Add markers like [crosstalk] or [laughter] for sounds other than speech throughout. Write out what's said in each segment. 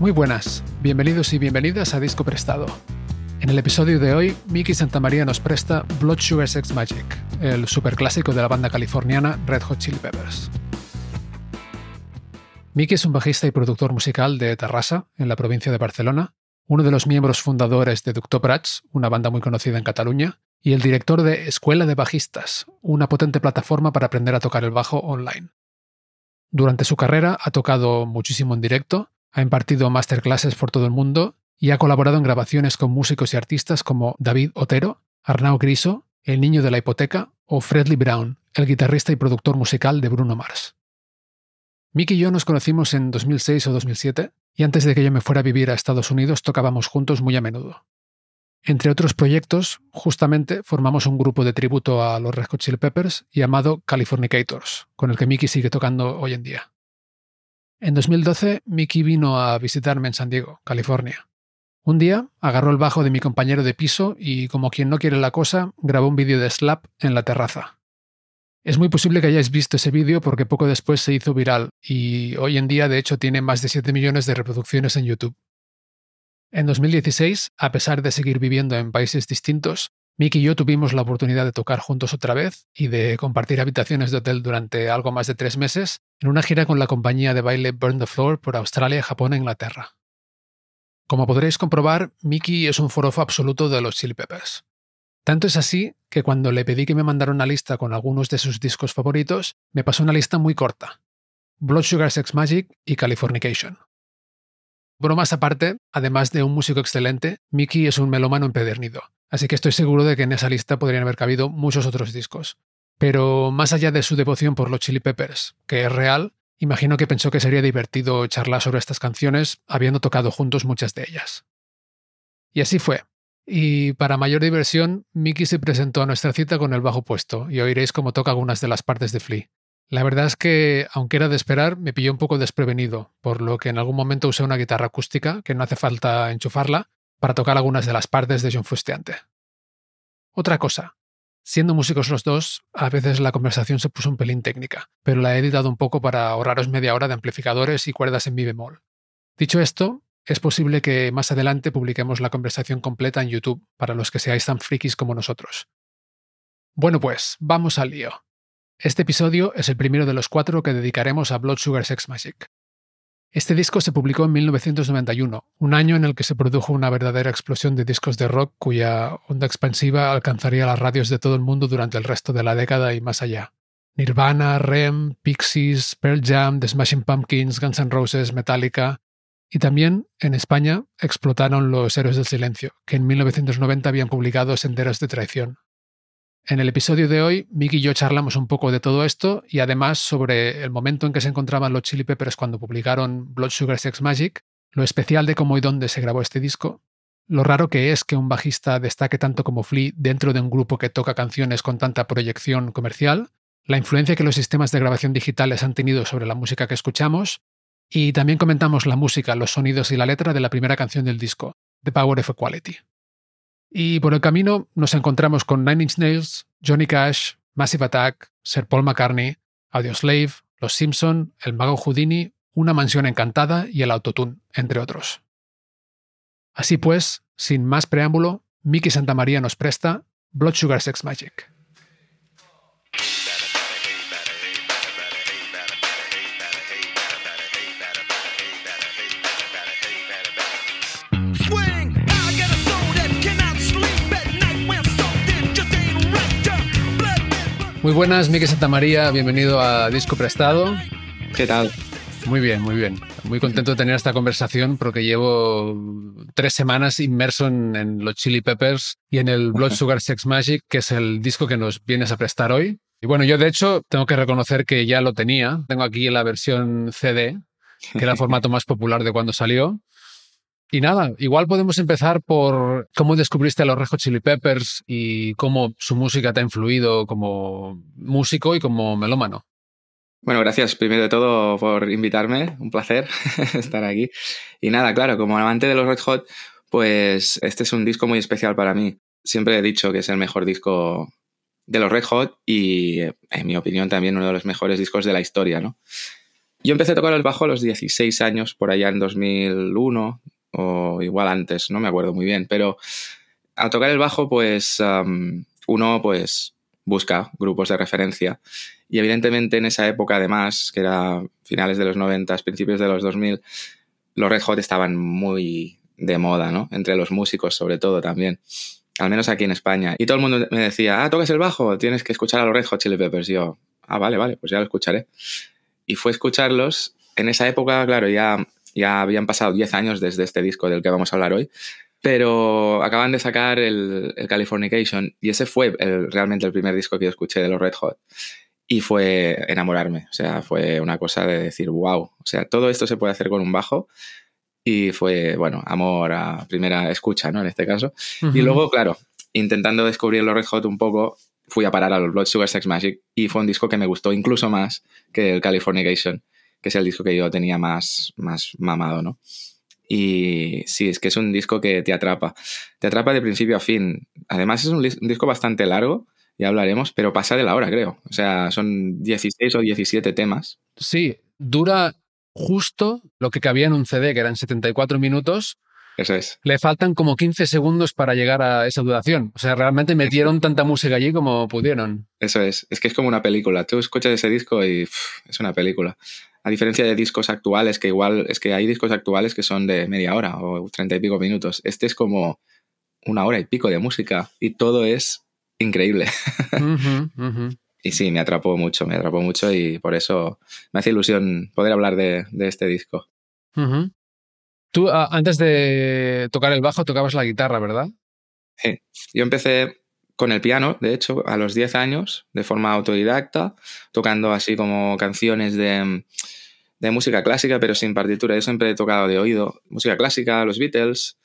Muy buenas, bienvenidos y bienvenidas a Disco Prestado. En el episodio de hoy, Mickey Santamaría nos presta Blood Sugar Sex Magic, el superclásico de la banda californiana Red Hot Chili Peppers. Mickey es un bajista y productor musical de Terrassa, en la provincia de Barcelona, uno de los miembros fundadores de Ductoprats, una banda muy conocida en Cataluña, y el director de Escuela de Bajistas, una potente plataforma para aprender a tocar el bajo online. Durante su carrera ha tocado muchísimo en directo, ha impartido masterclasses por todo el mundo y ha colaborado en grabaciones con músicos y artistas como David Otero, Arnau Griso, El Niño de la Hipoteca o Fredly Brown, el guitarrista y productor musical de Bruno Mars. Mick y yo nos conocimos en 2006 o 2007 y antes de que yo me fuera a vivir a Estados Unidos tocábamos juntos muy a menudo. Entre otros proyectos, justamente formamos un grupo de tributo a los Red Hot Chili Peppers llamado Californicators, con el que Mickey sigue tocando hoy en día. En 2012, Mickey vino a visitarme en San Diego, California. Un día agarró el bajo de mi compañero de piso y, como quien no quiere la cosa, grabó un vídeo de slap en la terraza. Es muy posible que hayáis visto ese vídeo porque poco después se hizo viral y hoy en día de hecho tiene más de 7 millones de reproducciones en YouTube. En 2016, a pesar de seguir viviendo en países distintos, Mickey y yo tuvimos la oportunidad de tocar juntos otra vez y de compartir habitaciones de hotel durante algo más de tres meses en una gira con la compañía de baile Burn the Floor por Australia, Japón e Inglaterra. Como podréis comprobar, Mickey es un forofo absoluto de los Chili Peppers. Tanto es así que cuando le pedí que me mandara una lista con algunos de sus discos favoritos, me pasó una lista muy corta. Blood Sugar Sex Magic y Californication. Bromas aparte, además de un músico excelente, Mickey es un melómano empedernido, así que estoy seguro de que en esa lista podrían haber cabido muchos otros discos. Pero más allá de su devoción por los Chili Peppers, que es real, imagino que pensó que sería divertido charlar sobre estas canciones, habiendo tocado juntos muchas de ellas. Y así fue. Y para mayor diversión, Mickey se presentó a nuestra cita con el bajo puesto, y oiréis cómo toca algunas de las partes de Flea. La verdad es que, aunque era de esperar, me pilló un poco desprevenido, por lo que en algún momento usé una guitarra acústica, que no hace falta enchufarla, para tocar algunas de las partes de John Fustiante. Otra cosa. Siendo músicos los dos, a veces la conversación se puso un pelín técnica, pero la he editado un poco para ahorraros media hora de amplificadores y cuerdas en mi bemol. Dicho esto, es posible que más adelante publiquemos la conversación completa en YouTube, para los que seáis tan frikis como nosotros. Bueno pues, vamos al lío. Este episodio es el primero de los cuatro que dedicaremos a Blood Sugar Sex Magic. Este disco se publicó en 1991, un año en el que se produjo una verdadera explosión de discos de rock cuya onda expansiva alcanzaría las radios de todo el mundo durante el resto de la década y más allá. Nirvana, Rem, Pixies, Pearl Jam, The Smashing Pumpkins, Guns N' Roses, Metallica. Y también, en España, explotaron los Héroes del Silencio, que en 1990 habían publicado Senderos de Traición, en el episodio de hoy, Mick y yo charlamos un poco de todo esto y además sobre el momento en que se encontraban los Chili Peppers cuando publicaron Blood Sugar Sex Magic, lo especial de cómo y dónde se grabó este disco, lo raro que es que un bajista destaque tanto como Flea dentro de un grupo que toca canciones con tanta proyección comercial, la influencia que los sistemas de grabación digitales han tenido sobre la música que escuchamos, y también comentamos la música, los sonidos y la letra de la primera canción del disco, The Power of Equality. Y por el camino nos encontramos con Nine Inch Nails, Johnny Cash, Massive Attack, Sir Paul McCartney, Audioslave, Los Simpson, El Mago Houdini, Una Mansión Encantada y el Autotune, entre otros. Así pues, sin más preámbulo, Mickey Santamaría nos presta Blood Sugar Sex Magic. Muy buenas, Miguel Santamaría, bienvenido a Disco Prestado. ¿Qué tal? Muy bien, muy bien. Muy contento de tener esta conversación porque llevo tres semanas inmerso en, los Chili Peppers y en el Blood Sugar [laughs] Sex Magic, que es el disco que nos vienes a prestar hoy. Y bueno, yo de hecho tengo que reconocer que ya lo tenía. Tengo aquí la versión CD, que era el formato más popular de cuando salió. Y nada, igual podemos empezar por cómo descubriste a los Red Hot Chili Peppers y cómo su música te ha influido como músico y como melómano. Bueno, gracias primero de todo por invitarme, un placer [laughs] estar aquí. Y nada, claro, como amante de los Red Hot, pues este es un disco muy especial para mí. Siempre he dicho que es el mejor disco de los Red Hot y, en mi opinión, también uno de los mejores discos de la historia, ¿no? Yo empecé a tocar el bajo a los 16 años, por allá en 2001, o igual antes, no me acuerdo muy bien, pero al tocar el bajo, pues uno pues busca grupos de referencia y evidentemente en esa época, además, que era finales de los 90, principios de los 2000, los Red Hot estaban muy de moda, ¿no? Entre los músicos, sobre todo también. Al menos aquí en España. Y todo el mundo me decía, ah, tocas el bajo, tienes que escuchar a los Red Hot Chili Peppers. Yo, ah, vale, vale, pues ya lo escucharé. Y fue escucharlos. En esa época, claro, ya, ya habían pasado 10 años desde este disco del que vamos a hablar hoy pero acaban de sacar el, el Californication y ese fue realmente el primer disco que yo escuché de los Red Hot y fue enamorarme. O sea, fue una cosa de decir, wow, o sea, todo esto se puede hacer con un bajo. Y fue, bueno, amor a primera escucha, ¿no? En este caso. Y luego, claro, intentando descubrir los Red Hot un poco, fui a parar a los Blood Sugar Sex Magic y fue un disco que me gustó incluso más que el Californication, que es el disco que yo tenía más, más mamado, ¿no? Y sí, es que es un disco que te atrapa. Te atrapa de principio a fin. Además, es un disco bastante largo ya hablaremos, pero pasa de la hora, creo. O sea, son 16 o 17 temas. Sí, dura justo lo que cabía en un CD, que eran 74 minutos. Eso es. Le faltan como 15 segundos para llegar a esa duración. O sea, realmente metieron [laughs] tanta música allí como pudieron. Eso es. Es que es como una película. Tú escuchas ese disco y es una película. A diferencia de discos actuales, que igual es que hay discos actuales que son de media hora o treinta y pico minutos. Este es como una hora y pico de música y todo es increíble. [laughs] y sí, me atrapó mucho, me atrapó mucho y por eso me hace ilusión poder hablar de, este disco. Tú, antes de tocar el bajo, tocabas la guitarra, ¿verdad? Sí, yo empecé con el piano, de hecho, a los 10 años, de forma autodidacta, tocando así como canciones de, de música clásica, pero sin partitura. Yo siempre he tocado de oído música clásica, los Beatles.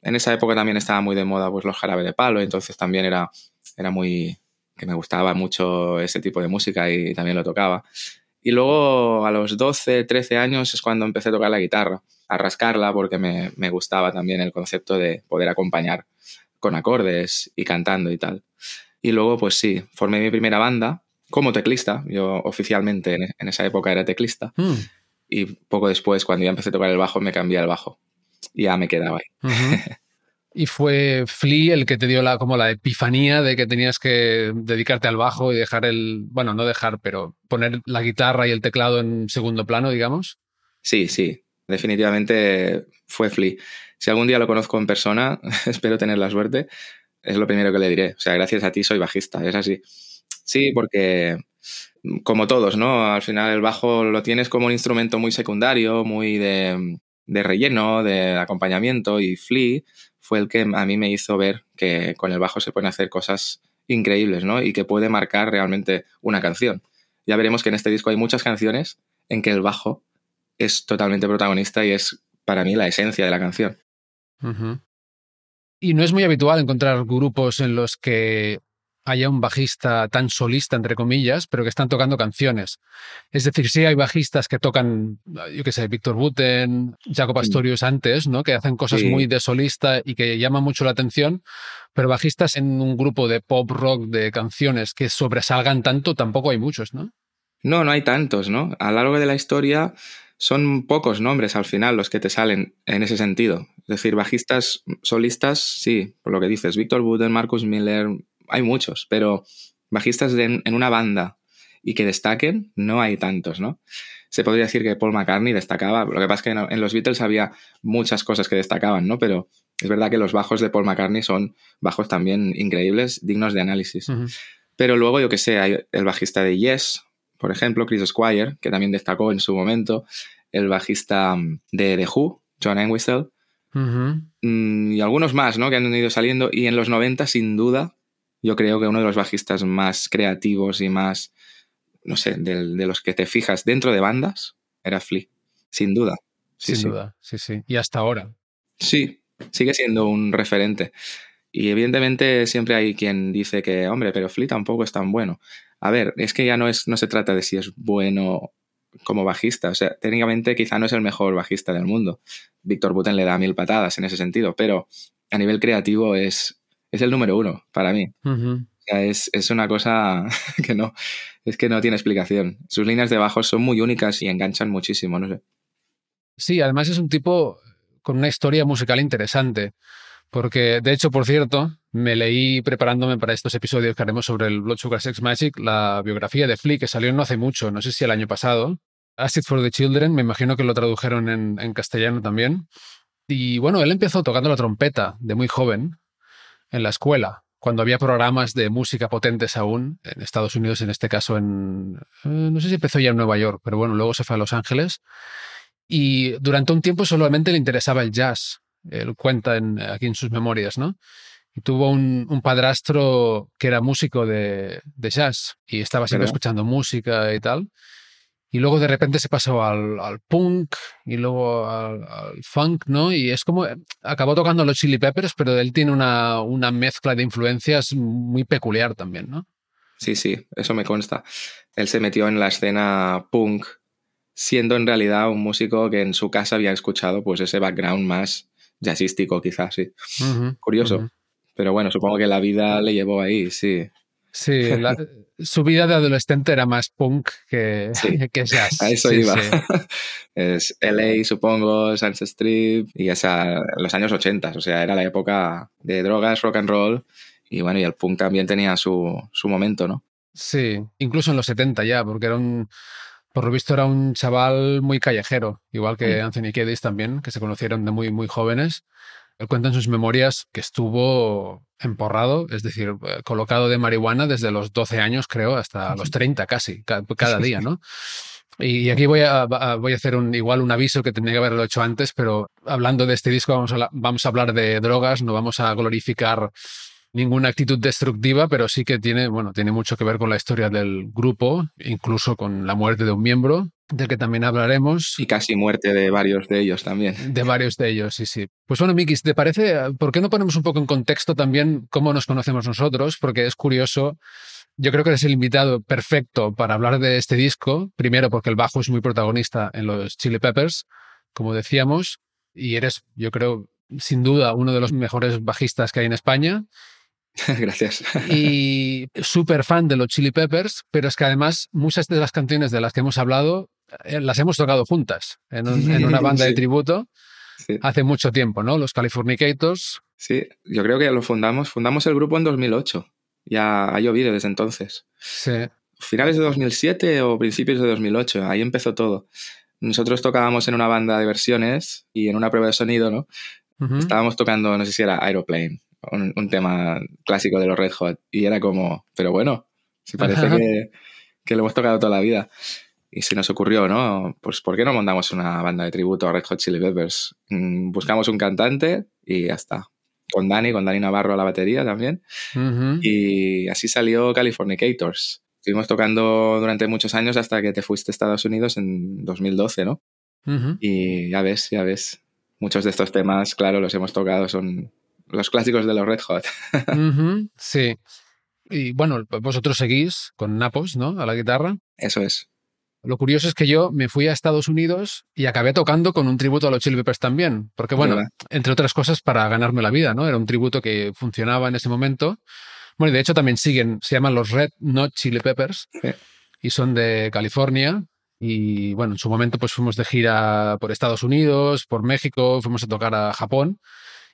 En esa época también estaba muy de moda pues, los jarabe de palo, entonces también era era muy, que me gustaba mucho ese tipo de música y también lo tocaba. Y luego a los 12, 13 años es cuando empecé a tocar la guitarra, a rascarla porque me, me gustaba también el concepto de poder acompañar con acordes y cantando y tal. Y luego, pues sí, formé mi primera banda como teclista. Yo oficialmente en, esa época era teclista. Hmm. Y poco después, cuando ya empecé a tocar el bajo, me cambié al bajo. Y ya me quedaba ahí. y fue Flea el que te dio la, como la epifanía de que tenías que dedicarte al bajo y dejar el, bueno, no dejar, pero poner la guitarra y el teclado en segundo plano, digamos. Sí, sí, definitivamente fue Flea. Si algún día lo conozco en persona, [laughs] espero tener la suerte, es lo primero que le diré. O sea, gracias a ti soy bajista, es así. Sí, porque como todos, ¿no? Al final el bajo lo tienes como un instrumento muy secundario, muy de, relleno, de acompañamiento y Flea fue el que a mí me hizo ver que con el bajo se pueden hacer cosas increíbles, ¿no? Y que puede marcar realmente una canción. Ya veremos que en este disco hay muchas canciones en que el bajo es totalmente protagonista y es para mí la esencia de la canción. Y no es muy habitual encontrar grupos en los que haya un bajista tan solista, entre comillas, pero que están tocando canciones. Es decir, sí hay bajistas que tocan, yo qué sé, Víctor Buten, Jacob Astorius antes, ¿no? Que hacen cosas muy de solista y que llaman mucho la atención, pero bajistas en un grupo de pop rock de canciones que sobresalgan tanto, tampoco hay muchos, ¿no? No, no hay tantos, ¿no? A lo largo de la historia son pocos nombres al final los que te salen en ese sentido. Es decir, bajistas solistas, sí, por lo que dices, Víctor Buten, Marcus Miller, hay muchos, pero bajistas en, una banda y que destaquen, no hay tantos, ¿no? Se podría decir que Paul McCartney destacaba, lo que pasa es que en, los Beatles había muchas cosas que destacaban, ¿no? Pero es verdad que los bajos de Paul McCartney son bajos también increíbles, dignos de análisis. Pero luego, yo que sé, hay el bajista de Yes, por ejemplo, Chris Squire, que también destacó en su momento. el bajista mm, de The Who, John Entwistle, mm, y algunos más, ¿no? Que han ido saliendo. Y en los 90, sin duda, yo creo que uno de los bajistas más creativos y más, no sé, de, los que te fijas dentro de bandas era Flea, sin duda. sin duda, sí, sí. Y hasta ahora. Sí, sigue siendo un referente. Y evidentemente siempre hay quien dice que, hombre, pero Flea tampoco es tan bueno. A ver, es que ya no, es, no se trata de si es bueno como bajista. O sea, técnicamente quizá no es el mejor bajista del mundo. Víctor Buten le da mil patadas en ese sentido, pero a nivel creativo es, es el número uno para mí. o sea, es, es, una cosa [laughs] que no, es que no tiene explicación. Sus líneas de bajo son muy únicas y enganchan muchísimo, no sé. Sí, además es un tipo con una historia musical interesante. Porque, de hecho, por cierto, me leí preparándome para estos episodios que haremos sobre el Blood Sugar Sex Magic la biografía de Flea, que salió no hace mucho, no sé si el año pasado. Acid for the Children, me imagino que lo tradujeron en, castellano también. Y bueno, él empezó tocando la trompeta de muy joven en la escuela, cuando había programas de música potentes aún, en Estados Unidos, en este caso en... Eh, no sé si empezó ya en Nueva York, pero bueno, luego se fue a Los Ángeles. Y durante un tiempo solamente le interesaba el jazz. Él cuenta en, aquí en sus memorias, ¿no? Tuvo un, padrastro que era músico de, jazz y estaba siempre escuchando música y tal. Y luego de repente se pasó al, punk y luego al, funk, ¿no? Y es como, acabó tocando los Chili Peppers, pero él tiene una, una mezcla de influencias muy peculiar también, ¿no? Sí, sí, eso me consta. Él se metió en la escena punk, siendo en realidad un músico que en su casa había escuchado pues ese background más jazzístico quizás, sí. Curioso. Pero bueno, supongo que la vida le llevó ahí, sí. Sí, su vida de adolescente era más punk que, [laughs] que jazz. A eso iba. [laughs] es LA, supongo, Sunset Strip y esa, los años 80, o sea, era la época de drogas, rock and roll y bueno, y el punk también tenía su, su momento, ¿no? Sí, incluso en los 70 ya, porque era un, por lo visto era un chaval muy callejero, igual que mm. Anthony Kiedis también, que se conocieron de muy, muy jóvenes. Él cuenta en sus memorias que estuvo emporrado, es decir, eh, colocado de marihuana desde los 12 años, creo, hasta los 30 casi, cada día, ¿no? Y aquí voy a, voy a hacer un, igual un aviso que tendría que haberlo hecho antes, pero hablando de este disco vamos a, vamos a hablar de drogas, no vamos a glorificar ninguna actitud destructiva, pero sí que tiene, bueno, tiene mucho que ver con la historia del grupo, incluso con la muerte de un miembro, del que también hablaremos. Y casi muerte de varios de ellos también. De varios de ellos, sí, sí. Pues bueno, Miki, ¿te parece? ¿Por qué no ponemos un poco en contexto también cómo nos conocemos nosotros? Porque es curioso. Yo creo que eres el invitado perfecto para hablar de este disco. Primero, porque el bajo es muy protagonista en los Chili Peppers, como decíamos, y eres, yo creo, sin duda, uno de los mejores bajistas que hay en España. [laughs] Gracias. Y súper fan de los Chili Peppers, pero es que además muchas de las canciones de las que hemos hablado eh, las hemos tocado juntas en, una banda de [laughs] tributo hace mucho tiempo, ¿no? Los Californicators. Sí, yo creo que lo fundamos, fundamos el grupo en 2008. Ya ha llovido desde entonces. Sí. Finales de 2007 o principios de 2008, ahí empezó todo. Nosotros tocábamos en una banda de versiones y en una prueba de sonido, ¿no? Estábamos tocando, no sé si era Aeroplane un, tema clásico de los Red Hot. Y era como, pero bueno, se parece que, que, lo hemos tocado toda la vida. Y se nos ocurrió, ¿no? Pues ¿por qué no montamos una banda de tributo a Red Hot Chili Peppers? Mm, buscamos un cantante y ya está. Con Dani, con Dani Navarro a la batería también. Y así salió Californicators. Estuvimos tocando durante muchos años hasta que te fuiste a Estados Unidos en 2012, ¿no? Y ya ves, ya ves. Muchos de estos temas, claro, los hemos tocado, son los clásicos de los Red Hot. [laughs] sí. Y bueno, vosotros seguís con Napos, ¿no? A la guitarra. Eso es. Lo curioso es que yo me fui a Estados Unidos y acabé tocando con un tributo a los Chili Peppers también. Porque, bueno, entre otras cosas, para ganarme la vida, ¿no? Era un tributo que funcionaba en ese momento. Bueno, y de hecho también siguen, se llaman los Red Not Chili Peppers y son de California. Y bueno, en su momento pues fuimos de gira por Estados Unidos, por México, fuimos a tocar a Japón.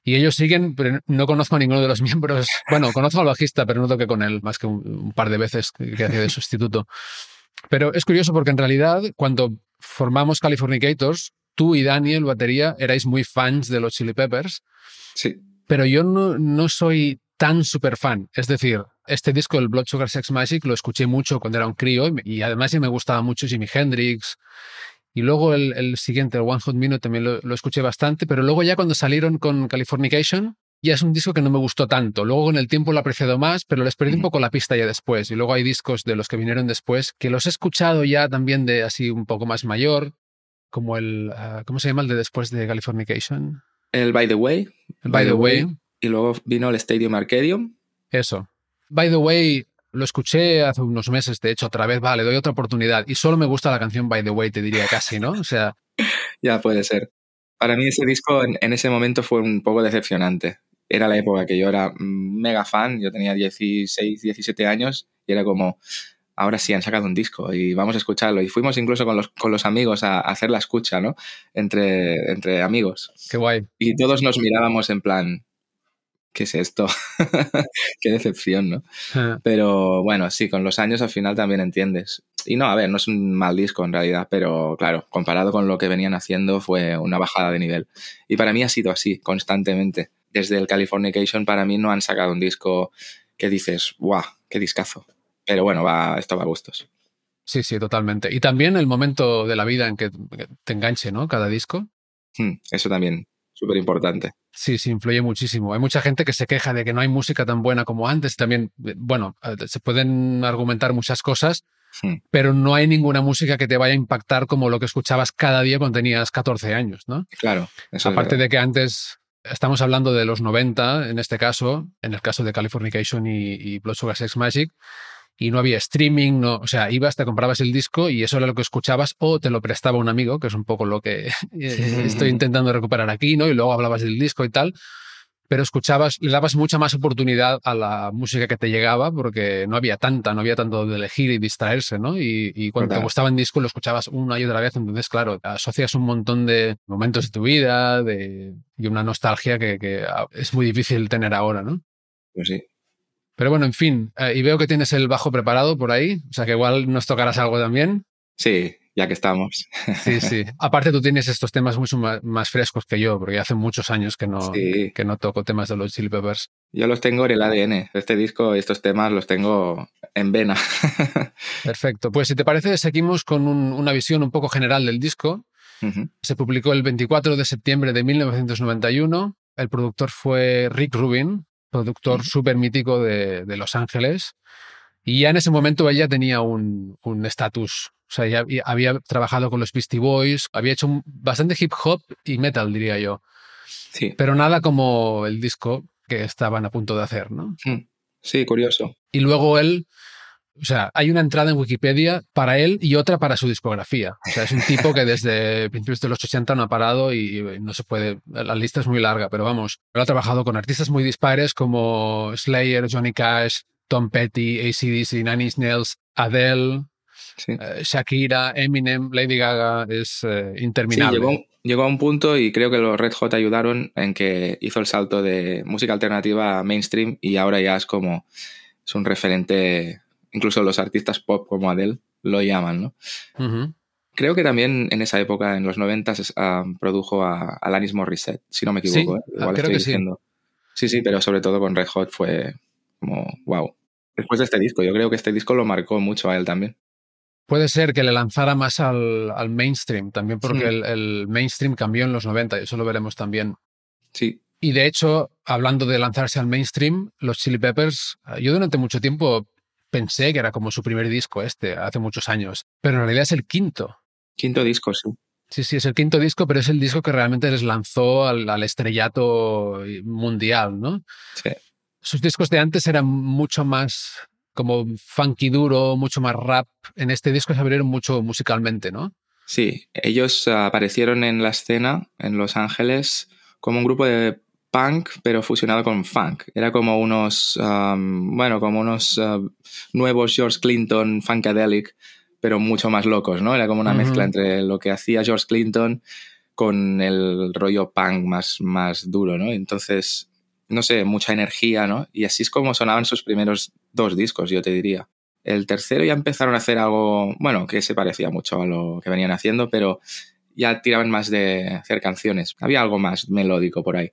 Y ellos siguen, pero no conozco a ninguno de los [laughs] miembros. Bueno, conozco al bajista, pero no toqué con él más que un, par de veces que, hacía de sustituto. Pero es curioso porque en realidad, cuando formamos Californicators, tú y Daniel, batería, erais muy fans de los Chili Peppers. Sí. Pero yo no, no soy tan súper fan. Es decir, este disco, el Blood Sugar Sex Magic, lo escuché mucho cuando era un crío y, y además ya me gustaba mucho Jimi Hendrix Y luego el, el siguiente, el One Hot Minute, también lo, lo, escuché bastante, pero luego ya cuando salieron con Californication, ya es un disco que no me gustó tanto. Luego con el tiempo lo he apreciado más, pero les perdí un poco la pista ya después. Y luego hay discos de los que vinieron después que los he escuchado ya también de así un poco más mayor, como el, uh, ¿cómo se llama el de después de Californication? El By the Way. El By, by the, the way. way. Y luego vino el Stadium Arcadium. Eso. By the Way lo escuché hace unos meses, de hecho, otra vez, vale, doy otra oportunidad. Y solo me gusta la canción By the Way, te diría casi, ¿no? O sea. [laughs] ya puede ser. Para mí ese disco en, en, ese momento fue un poco decepcionante. Era la época que yo era mega fan, yo tenía 16, 17 años y era como, ahora sí han sacado un disco y vamos a escucharlo. Y fuimos incluso con los, con los amigos a, a hacer la escucha, ¿no? Entre, entre amigos. Qué guay. Y todos nos mirábamos en plan, ¿qué es esto? [laughs] Qué decepción, ¿no? Ah. Pero bueno, sí, con los años al final también entiendes. Y no, a ver, no es un mal disco en realidad, pero claro, comparado con lo que venían haciendo fue una bajada de nivel. Y para mí ha sido así, constantemente. Desde el Californication para mí no han sacado un disco que dices, ¡guau! ¡Qué discazo! Pero bueno, va, esto va a gustos. Sí, sí, totalmente. Y también el momento de la vida en que te enganche, ¿no? Cada disco. Hmm, eso también, súper importante. Sí, sí, influye muchísimo. Hay mucha gente que se queja de que no hay música tan buena como antes. También, bueno, eh, se pueden argumentar muchas cosas, pero no hay ninguna música que te vaya a impactar como lo que escuchabas cada día cuando tenías 14 años, ¿no? Claro. Eso Aparte de que antes estamos hablando de los 90, en este caso, en el caso de Californication y, y Blood Sugar Sex Magic, y no había streaming, no, o sea, ibas, te comprabas el disco y eso era lo que escuchabas o te lo prestaba un amigo, que es un poco lo que [laughs] estoy intentando recuperar aquí, ¿no? Y luego hablabas del disco y tal, pero escuchabas, le dabas mucha más oportunidad a la música que te llegaba porque no había tanta, no había tanto de elegir y distraerse, ¿no? Y, y cuando te gustaba en disco lo escuchabas una y otra vez, entonces, claro, asocias un montón de momentos de tu vida de, y una nostalgia que, que es muy difícil tener ahora, ¿no? Pues sí. Pero bueno, en fin, eh, y veo que tienes el bajo preparado por ahí, o sea que igual nos tocarás algo también. Sí, ya que estamos. Sí, [laughs] sí. Aparte tú tienes estos temas mucho más, frescos que yo, porque hace muchos años que no, Sí. que no toco temas de los Chili Peppers. Yo los tengo en el ADN. Este disco y estos temas los tengo en vena. [laughs] Perfecto. Pues si te parece, seguimos con un- una visión un poco general del disco. Se publicó el 24 de septiembre de 1991. El productor fue Rick Rubin, productor súper mítico de, de Los Ángeles. Y ya en ese momento ella tenía un un estatus. o sea, ya había- trabajado con los Beastie Boys, había hecho bastante hip hop y metal, diría yo. Sí. Pero nada como el disco que estaban a punto de hacer, ¿no? Mm. Sí, curioso. Y luego él, o sea, hay una entrada en Wikipedia para él y otra para su discografía. O sea, es un tipo que desde [laughs] principios de los 80 no ha parado y no se puede, la lista es muy larga, pero vamos, él ha trabajado con artistas muy dispares como Slayer, Johnny Cash, Tom Petty, ACDC, Nine Inch Nails, Adele, Sí. eh, Shakira, Eminem, Lady Gaga, es eh, Sí, interminable. llegó, llegó a un punto y creo que los Red Hot ayudaron en que hizo el salto de música alternativa a mainstream y ahora ya es como es un referente, incluso los artistas pop como Adele lo llaman, ¿no? Creo que también en esa época, en los 90, produjo a Alanis Morissette, si no me equivoco. Sí, ¿eh? Igual ah, creo estoy que sí. diciendo. Sí, sí, pero sobre todo con Red Hot fue como wow. Después de este disco, yo creo que este disco lo marcó mucho a él también. Puede ser que le lanzara más al, al mainstream, también porque el, el mainstream cambió en los 90 y eso lo veremos también. Sí, Y de hecho, hablando de lanzarse al mainstream, los Chili Peppers, eh, yo durante mucho tiempo pensé que era como su primer disco este, hace muchos años, pero en realidad es el quinto. quinto disco, sí. Sí, sí, es el quinto disco, pero es el disco que realmente les lanzó al, al estrellato mundial, ¿no? Sí. Sus discos de antes eran mucho más como funky duro, mucho más rap. En este disco se abrieron mucho musicalmente, ¿no? Sí, ellos aparecieron en la escena en Los Ángeles como un grupo de punk, pero fusionado con funk. Era como unos, um, bueno, como unos uh, nuevos George Clinton funkadelic, pero mucho más locos, ¿no? Era como una mezcla entre lo que hacía George Clinton con el rollo punk más, más duro, ¿no? Entonces, no sé, mucha energía, ¿no? Y así es como sonaban sus primeros dos discos, yo te diría. El tercero ya empezaron a hacer algo, bueno, que se parecía mucho a lo que venían haciendo, pero ya tiraban más de hacer canciones. Había algo más melódico por ahí.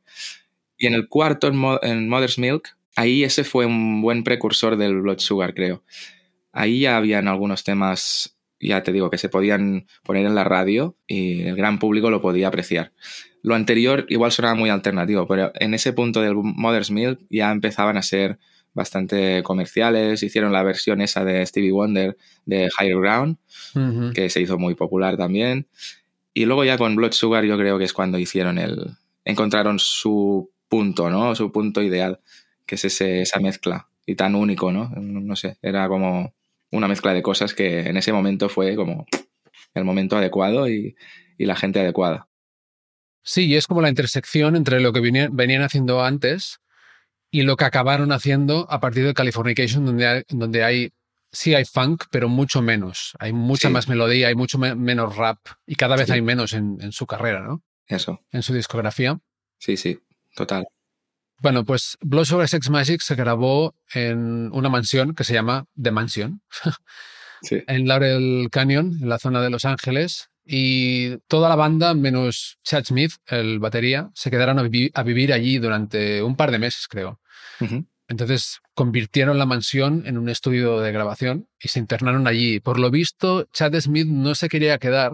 Y en el cuarto, en, Mo en Mother's Milk, ahí ese fue un buen precursor del Blood Sugar, creo. Ahí ya habían algunos temas ya te digo, que se podían poner en la radio y el gran público lo podía apreciar. Lo anterior igual sonaba muy alternativo, pero en ese punto del Mother's Milk ya empezaban a ser bastante comerciales. Hicieron la versión esa de Stevie Wonder de Higher Ground, que se hizo muy popular también. Y luego ya con Blood Sugar yo creo que es cuando hicieron el... encontraron su punto, ¿no? Su punto ideal, que es ese, esa mezcla y tan único, ¿no? No sé, era como una mezcla de cosas que en ese momento fue como el momento adecuado y, la gente adecuada. Sí, y es como la intersección entre lo que venían, haciendo antes y lo que acabaron haciendo a partir de Californication, donde hay, donde hay sí hay funk, pero mucho menos. Hay mucha más melodía, hay mucho menos rap y cada vez hay menos en, su carrera, ¿no? Eso. En su discografía. Sí, sí, total. Bueno, pues Blood Sugar Sex Magic se grabó en una mansión que se llama The Mansion, [laughs] en Laurel Canyon, en la zona de Los Ángeles. Y toda la banda, menos Chad Smith, el batería, se quedaron a, vivir allí durante un par de meses, creo. Entonces convirtieron la mansión en un estudio de grabación y se internaron allí. Por lo visto, Chad Smith no se quería quedar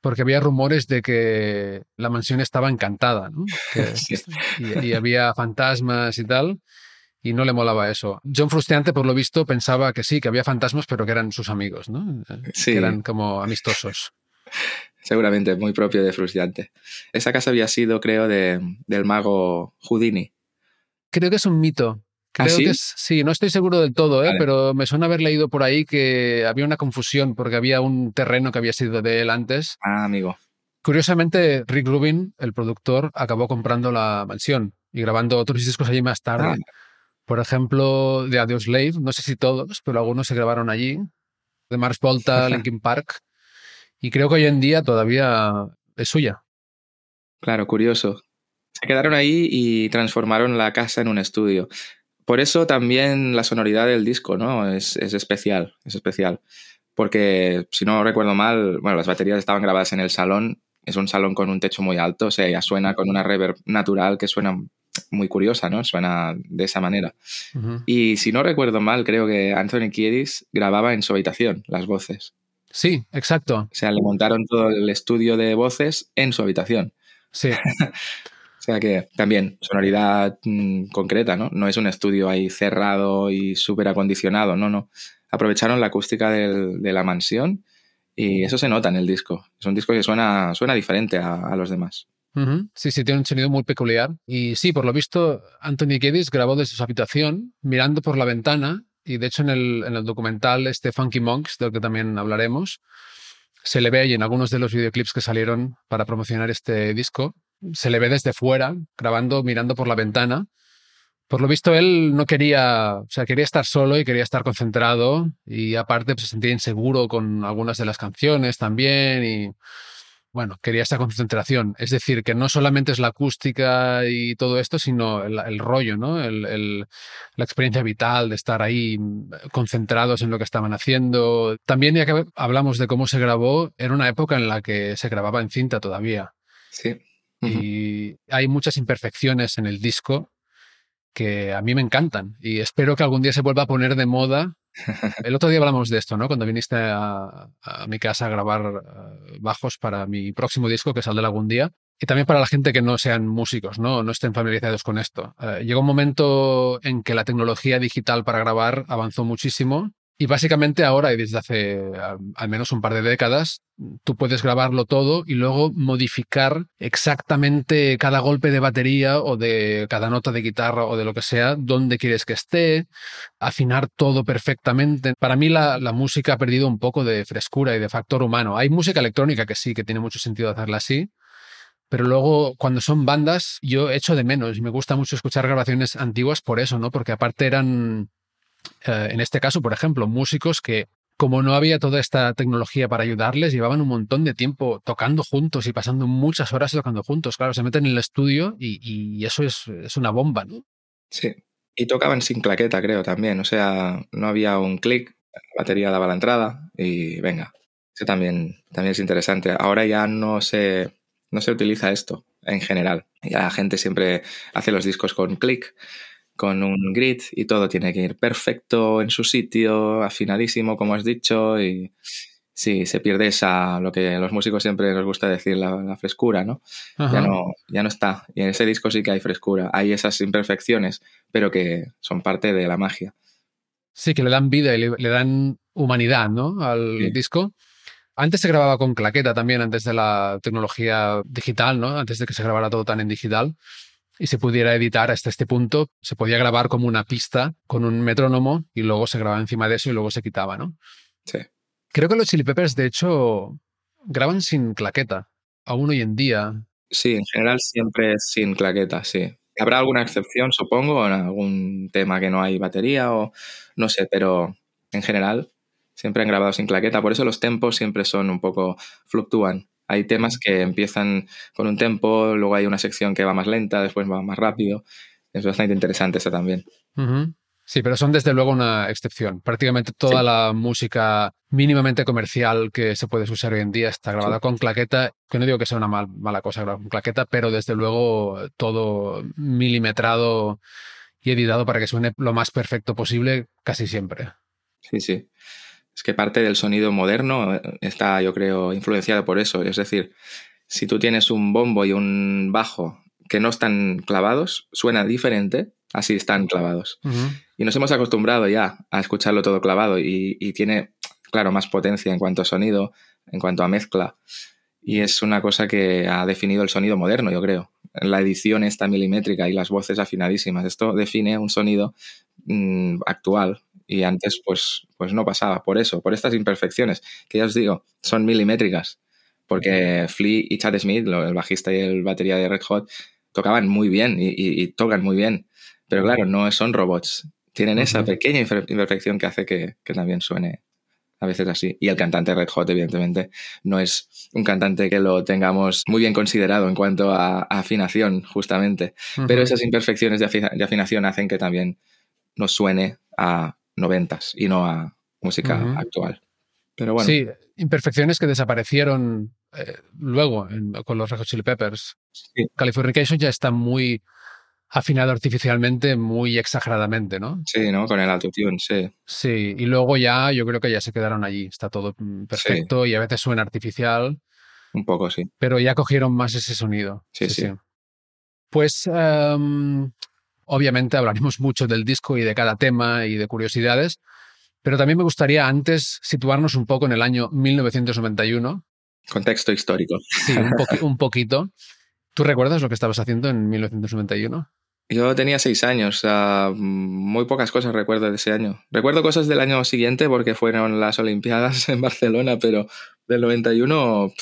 porque había rumores de que la mansión estaba encantada, ¿no? [laughs] y, había fantasmas y tal, y no le molaba eso. John Frustiante, por lo visto, pensaba que sí, que había fantasmas, pero que eran sus amigos, ¿no? Sí. Que eran como amistosos. [laughs] Seguramente, muy propio de Frustiante. Esa casa había sido, creo, de, del mago Houdini. Creo que es un mito. ¿Ah, Creo que sí, no estoy seguro del todo, ¿eh? pero me suena haber leído por ahí que había una confusión porque había un terreno que había sido de él antes. Ah, amigo. Curiosamente, Rick Rubin, el productor, acabó comprando la mansión y grabando otros discos allí más tarde. Ah. Por ejemplo, de Adios Slave, no sé si todos, pero algunos se grabaron allí. De Mars Volta, [laughs] Linkin Park. Y creo que hoy en día todavía es suya. Claro, curioso. Se quedaron ahí y transformaron la casa en un estudio. Por eso también la sonoridad del disco, ¿no? Es, especial, es especial. Porque, si no recuerdo mal, bueno, las baterías estaban grabadas en el salón. Es un salón con un techo muy alto, o sea, ya suena con una reverb natural que suena muy curiosa, ¿no? Suena de esa manera. Y si no recuerdo mal, creo que Anthony Kiedis grababa en su habitación las voces. Sí, exacto. O sea, le montaron todo el estudio de voces en su habitación. Sí. [laughs] Que también sonoridad mm, concreta, ¿no? No es un estudio ahí cerrado y súper acondicionado, no, no. Aprovecharon la acústica de la mansión y eso se nota en el disco. Es un disco que suena, suena diferente a, los demás. Sí, sí, tiene un sonido muy peculiar. Y sí, por lo visto, Anthony Kiedis grabó desde su habitación, mirando por la ventana. Y de hecho, en el, en el documental este Funky Monks, del que también hablaremos, se le ve ahí en algunos de los videoclips que salieron para promocionar este disco se le ve desde fuera, grabando, mirando por la ventana. Por lo visto, él no quería, o sea, quería estar solo y quería estar concentrado y aparte pues, se sentía inseguro con algunas de las canciones también y, bueno, quería esa concentración. Es decir, que no solamente es la acústica y todo esto, sino el, rollo, ¿no? la experiencia vital de estar ahí concentrados en lo que estaban haciendo. También, ya que hablamos de cómo se grabó, era una época en la que se grababa en cinta todavía. Sí. Y hay muchas imperfecciones en el disco que a mí me encantan y espero que algún día se vuelva a poner de moda. [laughs] El otro día hablamos de esto, ¿no? Cuando viniste a, mi casa a grabar eh, bajos para mi próximo disco que saldrá algún día. Y también para la gente que no sean músicos, ¿no? No estén familiarizados con esto. Eh, llegó un momento en que la tecnología digital para grabar avanzó muchísimo y básicamente ahora y desde hace al menos un par de décadas, tú puedes grabarlo todo y luego modificar exactamente cada golpe de batería o de cada nota de guitarra o de lo que sea, donde quieres que esté, afinar todo perfectamente. Para mí la, la música ha perdido un poco de frescura y de factor humano. Hay música electrónica que sí, que tiene mucho sentido hacerla así, pero luego cuando son bandas yo echo de menos y me gusta mucho escuchar grabaciones antiguas por eso, ¿no? Porque aparte eran eh, en este caso, por ejemplo, músicos que como no había toda esta tecnología para ayudarles, llevaban un montón de tiempo tocando juntos y pasando muchas horas tocando juntos. Claro, se meten en el estudio y, eso es, una bomba, ¿no? Sí. Y tocaban sin claqueta, creo, también. O sea, no había un clic, la batería daba la entrada y venga. Eso también, también es interesante. Ahora ya no se, no se utiliza esto en general. Ya la gente siempre hace los discos con clic con un grid y todo tiene que ir perfecto en su sitio, afinadísimo, como has dicho, y sí, se pierde esa, lo que los músicos siempre nos gusta decir, la, frescura, ¿no? Ya ¿no? Ya no está. Y en ese disco sí que hay frescura. Hay esas imperfecciones, pero que son parte de la magia. Sí, que le dan vida y le, dan humanidad, ¿no? Al disco. Antes se grababa con claqueta también, antes de la tecnología digital, ¿no? Antes de que se grabara todo tan en digital y se pudiera editar hasta este punto, se podía grabar como una pista con un metrónomo y luego se grababa encima de eso y luego se quitaba, ¿no? Sí. Creo que los Chili Peppers, de hecho, graban sin claqueta, aún hoy en día. Sí, en general siempre es sin claqueta, sí. Habrá alguna excepción, supongo, en algún tema que no hay batería o no sé, pero en general siempre han grabado sin claqueta. Por eso los tempos siempre son un poco fluctúan. Hay temas que empiezan con un tempo, luego hay una sección que va más lenta, después va más rápido. Es bastante interesante eso también. Sí, pero son desde luego una excepción. Prácticamente toda la música mínimamente comercial que se puede usar hoy en día está grabada con claqueta, que no digo que sea una mala cosa grabar con claqueta, pero desde luego todo milimetrado y editado para que suene lo más perfecto posible casi siempre. Sí, sí. Es que parte del sonido moderno eh, está, yo creo, influenciado por eso. Es decir, si tú tienes un bombo y un bajo que no están clavados, suena diferente así están clavados. Y nos hemos acostumbrado ya a escucharlo todo clavado y, tiene, claro, más potencia en cuanto a sonido, en cuanto a mezcla. Y es una cosa que ha definido el sonido moderno, yo creo. La edición esta milimétrica y las voces afinadísimas. Esto define un sonido mm, actual y antes pues, pues no pasaba. Por eso, por estas imperfecciones, que ya os digo, son milimétricas. Porque Flea y Chad Smith, el bajista y el batería de Red Hot, tocaban muy bien y tocan muy bien pero claro, no son robots. Tienen esa pequeña imperfección que hace que, también suene a veces así. Y el cantante Red Hot, evidentemente, no es un cantante que lo tengamos muy bien considerado en cuanto a, afinación, justamente. Pero esas imperfecciones de, afinación hacen que también nos suene a noventas y no a música actual. Pero bueno. Sí, imperfecciones que desaparecieron eh, luego con los Red Chili Peppers. Californication ya está muy afinado artificialmente muy exageradamente, ¿no? Sí, ¿no? Con el autotune, sí. Sí, y luego ya yo creo que ya se quedaron allí, está todo mm, perfecto y a veces suena artificial. Un poco, sí. Pero ya cogieron más ese sonido. Sí, sí. Pues em, obviamente hablaremos mucho del disco y de cada tema y de curiosidades, pero también me gustaría antes situarnos un poco en el año 1991. Contexto histórico. Sí, un, [laughs] un poquito. ¿Tú recuerdas lo que estabas haciendo en 1991? Yo tenía seis años, muy pocas cosas recuerdo de ese año. Recuerdo cosas del año siguiente porque fueron las Olimpiadas [laughs] en Barcelona, pero del 91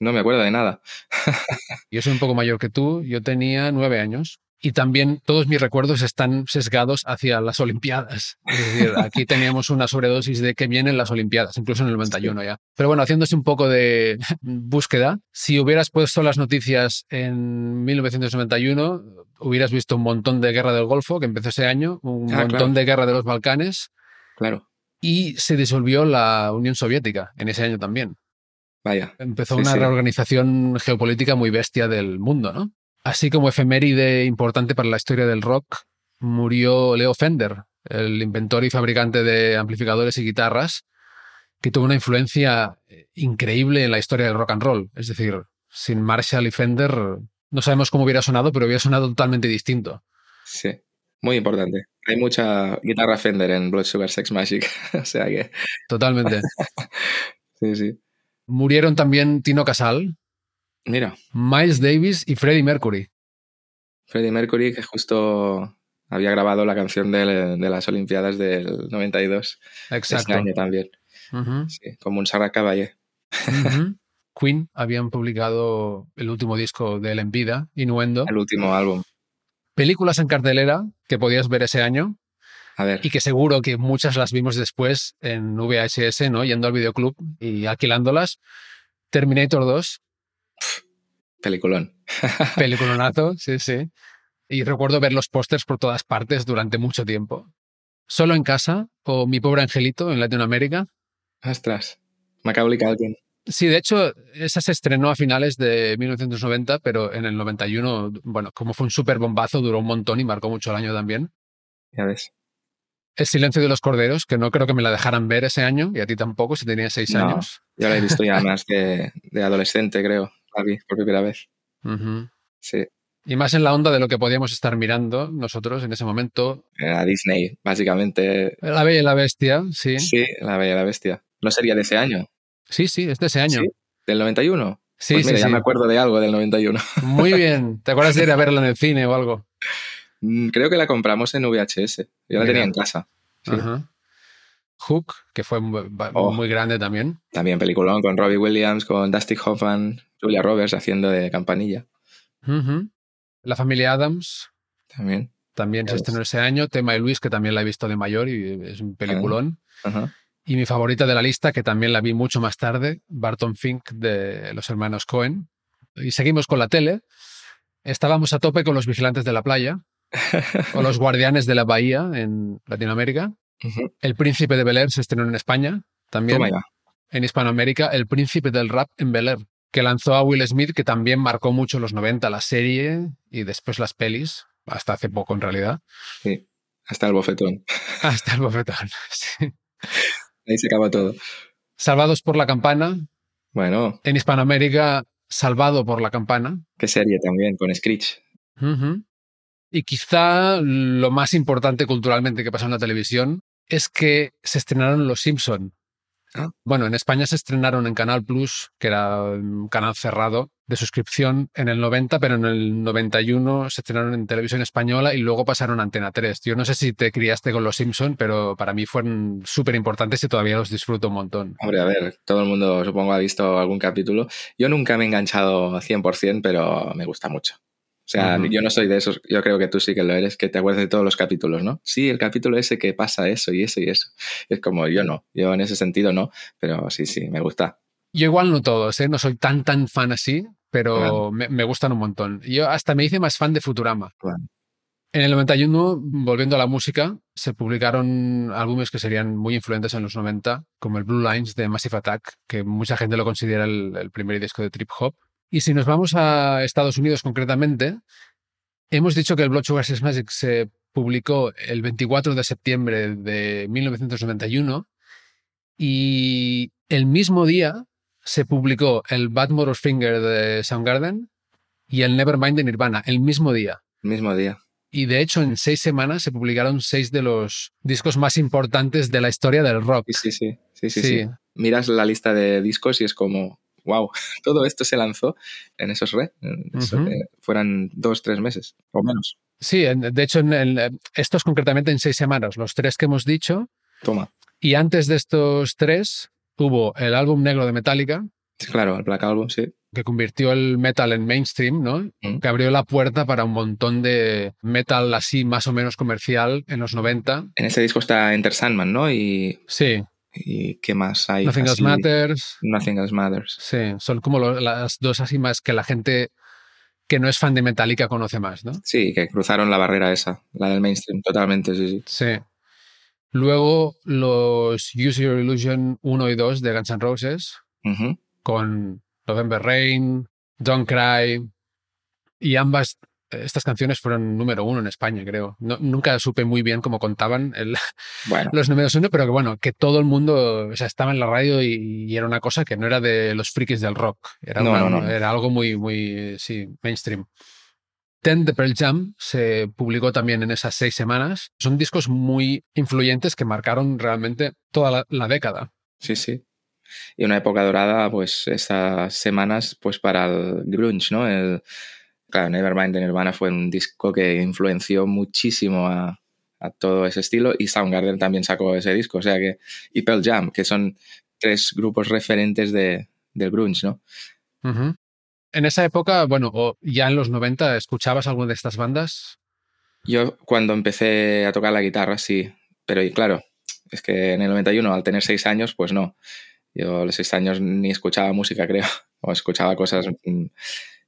no me acuerdo de nada. [laughs] yo soy un poco mayor que tú, yo tenía nueve años y también todos mis recuerdos están sesgados hacia las Olimpiadas. Es decir, [laughs] aquí teníamos una sobredosis de que vienen las Olimpiadas, incluso en el 91 ya. Pero bueno, haciéndose un poco de [laughs] búsqueda, si hubieras puesto las noticias en 1991, hubieras visto un montón de guerra del Golfo, que empezó ese año, un ah, montón de guerra de los Balcanes. Claro. Y se disolvió la Unión Soviética en ese año también. Vaya. Empezó una reorganización geopolítica muy bestia del mundo, ¿no? Así como efeméride importante para la historia del rock, murió Leo Fender, el inventor y fabricante de amplificadores y guitarras, que tuvo una influencia eh, increíble en la historia del rock and roll. Es decir, sin Marshall y Fender no sabemos cómo hubiera sonado, pero hubiera sonado totalmente distinto. Sí, muy importante. Hay mucha guitarra Fender en Blood Sugar Sex Magic, [laughs] o sea que... Totalmente. [laughs] sí, sí. Murieron también Tino Casal, Mira. Miles Davis y Freddie Mercury. Freddie Mercury, que justo había grabado la canción de, las Olimpiadas del 92. Exacto. Este año también. sí, como un Sarah Caballé. [laughs] Queen habían publicado el último disco de él en vida, Innuendo. El último álbum. Películas en cartelera que podías ver ese año. A ver. Y que seguro que muchas las vimos después en VHS, ¿no? Yendo al videoclub y alquilándolas. Terminator 2, Peliculón. Peliculonazo, sí, sí. Y recuerdo ver los pósters por todas partes durante mucho tiempo. Solo en casa o Mi pobre angelito en Latinoamérica. Ostras, Macaulay Culkin. Sí, de hecho, esa se estrenó a finales de 1990, pero en el 91, bueno, como fue un súper bombazo, duró un montón y marcó mucho el año también. Ya ves. El silencio de los corderos, que no creo que me la dejaran ver ese año, y a ti tampoco, si tenías seis No. años. Yo la he visto ya [laughs] más de, de adolescente, creo. Por primera vez. Sí. Y más en la onda de lo que podíamos estar mirando nosotros en ese momento. Era Disney, básicamente. La Bella y la Bestia, sí. Sí, La Bella y la Bestia. No sería de ese año. Sí, sí, es de ese año. ¿Sí? ¿Del 91? Sí, pues mira, sí, ya sí. me acuerdo de algo del 91. [laughs] Muy bien. ¿Te acuerdas de ir a verla en el cine o algo? Mm, Creo que la compramos en VHS. Yo la Mira. tenía en casa. Sí. Ajá. Hook, que fue muy, Oh. muy grande también. También peliculón con Robbie Williams, con Dusty Hoffman, Julia Roberts haciendo de campanilla. La familia Adams También. también se estrenó ese año. Tema y Luis, que también la he visto de mayor y es un peliculón. Y mi favorita de la lista, que también la vi mucho más tarde, Barton Fink de los hermanos Cohen. Y seguimos con la tele. Estábamos a tope con los vigilantes de la playa o los [laughs] guardianes de la bahía en Latinoamérica. El príncipe de Bel Air se estrenó en España también. En Hispanoamérica, El príncipe del rap en Bel Air, que lanzó a Will Smith, que también marcó mucho los 90 la serie y después las pelis, hasta hace poco en realidad. Sí. Hasta el bofetón. [laughs] Hasta el bofetón. [laughs] sí. Ahí se acaba todo. Salvados por la campana, Bueno, en Hispanoamérica, Salvado por la campana. qué serie también, con Screech. Y quizá lo más importante culturalmente que pasó en la televisión es que se estrenaron Los Simpson. Ah. Bueno, en España se estrenaron en Canal Plus, que era un canal cerrado de suscripción en el 90, pero en el 91 se estrenaron en televisión española y luego pasaron a Antena 3. Yo no sé si te criaste con Los Simpson, pero para mí fueron súper importantes y todavía los disfruto un montón. Hombre, a ver, todo el mundo supongo ha visto algún capítulo. Yo nunca me he enganchado 100%, pero me gusta mucho. O sea, Ujú. yo no soy de esos, yo creo que tú sí que lo eres, que te acuerdas de todos los capítulos, ¿no? Sí, el capítulo ese que pasa eso y eso y eso. Es como yo no, yo en ese sentido no, pero sí, sí, me gusta. Yo igual no todos, ¿eh? no soy tan tan fan así, pero Claro. me, me gustan un montón. Yo hasta me hice más fan de Futurama. Claro. En el 91, volviendo a la música, se publicaron álbumes que serían muy influyentes en los 90, como el Blue Lines de Massive Attack, que mucha gente lo considera el, el primer disco de trip hop. Y si nos vamos a Estados Unidos concretamente, hemos dicho que el Blood Sugar Sex Magic se publicó el 24 de septiembre de 1991 y el mismo día se publicó el Bad Motor Finger de Soundgarden y el Nevermind de Nirvana, el mismo día. Mismo día. Y de hecho, en seis semanas se publicaron seis de los discos más importantes de la historia del rock. Sí, sí, sí, sí, sí, Sí. sí. Miras la lista de discos y es como, wow, [laughs] todo esto se lanzó en esos red, en fueran dos, tres meses o menos. Sí, de hecho, en el- estos concretamente en seis semanas, los tres que hemos dicho. Toma. Y antes de estos tres, hubo el álbum negro de Metallica, claro, el Black Album, sí. que convirtió el metal en mainstream, ¿no? Mm. Que abrió la puerta para un montón de metal así más o menos comercial en los 90. En ese disco está Enter Sandman, ¿no? Y, Sí, y ¿qué más hay? Nothing Else así? Matters. Nothing Else Matters. Sí, son como lo- las dos así más que la gente que no es fan de Metallica conoce más, ¿no? Sí, que cruzaron la barrera esa, la del mainstream, totalmente, sí, sí. Sí. Luego los Use Your Illusion 1 y 2 de Guns N' Roses con November Rain, Don't Cry y ambas estas canciones fueron número uno en España, creo. No- nunca supe muy bien cómo contaban el- [laughs] Bueno, los números uno, pero que bueno, que todo el mundo o sea, estaba en la radio y, y era una cosa que no era de los frikis del rock. Era, No, una- no, no. era algo muy, muy, sí, mainstream. Ten de Pearl Jam se publicó también en esas seis semanas. Son discos muy influyentes que marcaron realmente toda la, la década. sí, sí. Y una época dorada, pues esas semanas, pues para el grunge, ¿no? El, claro, Nevermind de Nirvana fue un disco que influenció muchísimo a, a todo ese estilo y Soundgarden también sacó ese disco, o sea que, y Pearl Jam, que son tres grupos referentes de, del grunge, ¿no? En esa época, bueno, o ya en los 90, ¿escuchabas alguna de estas bandas? Yo cuando empecé a tocar la guitarra, sí, pero y claro, es que en el 91, al tener seis años, pues no. Yo a los seis años ni escuchaba música, creo, [laughs] o escuchaba cosas mm,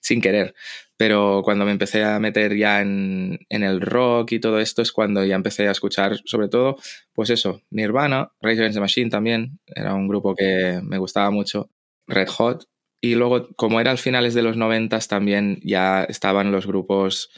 sin querer. Pero cuando me empecé a meter ya en, el rock y todo esto es cuando ya empecé a escuchar, sobre todo, pues eso, Nirvana, Rage Against the Machine también, era un grupo que me gustaba mucho, Red Hot. Y luego, como era al finales de los noventas, también ya estaban los grupos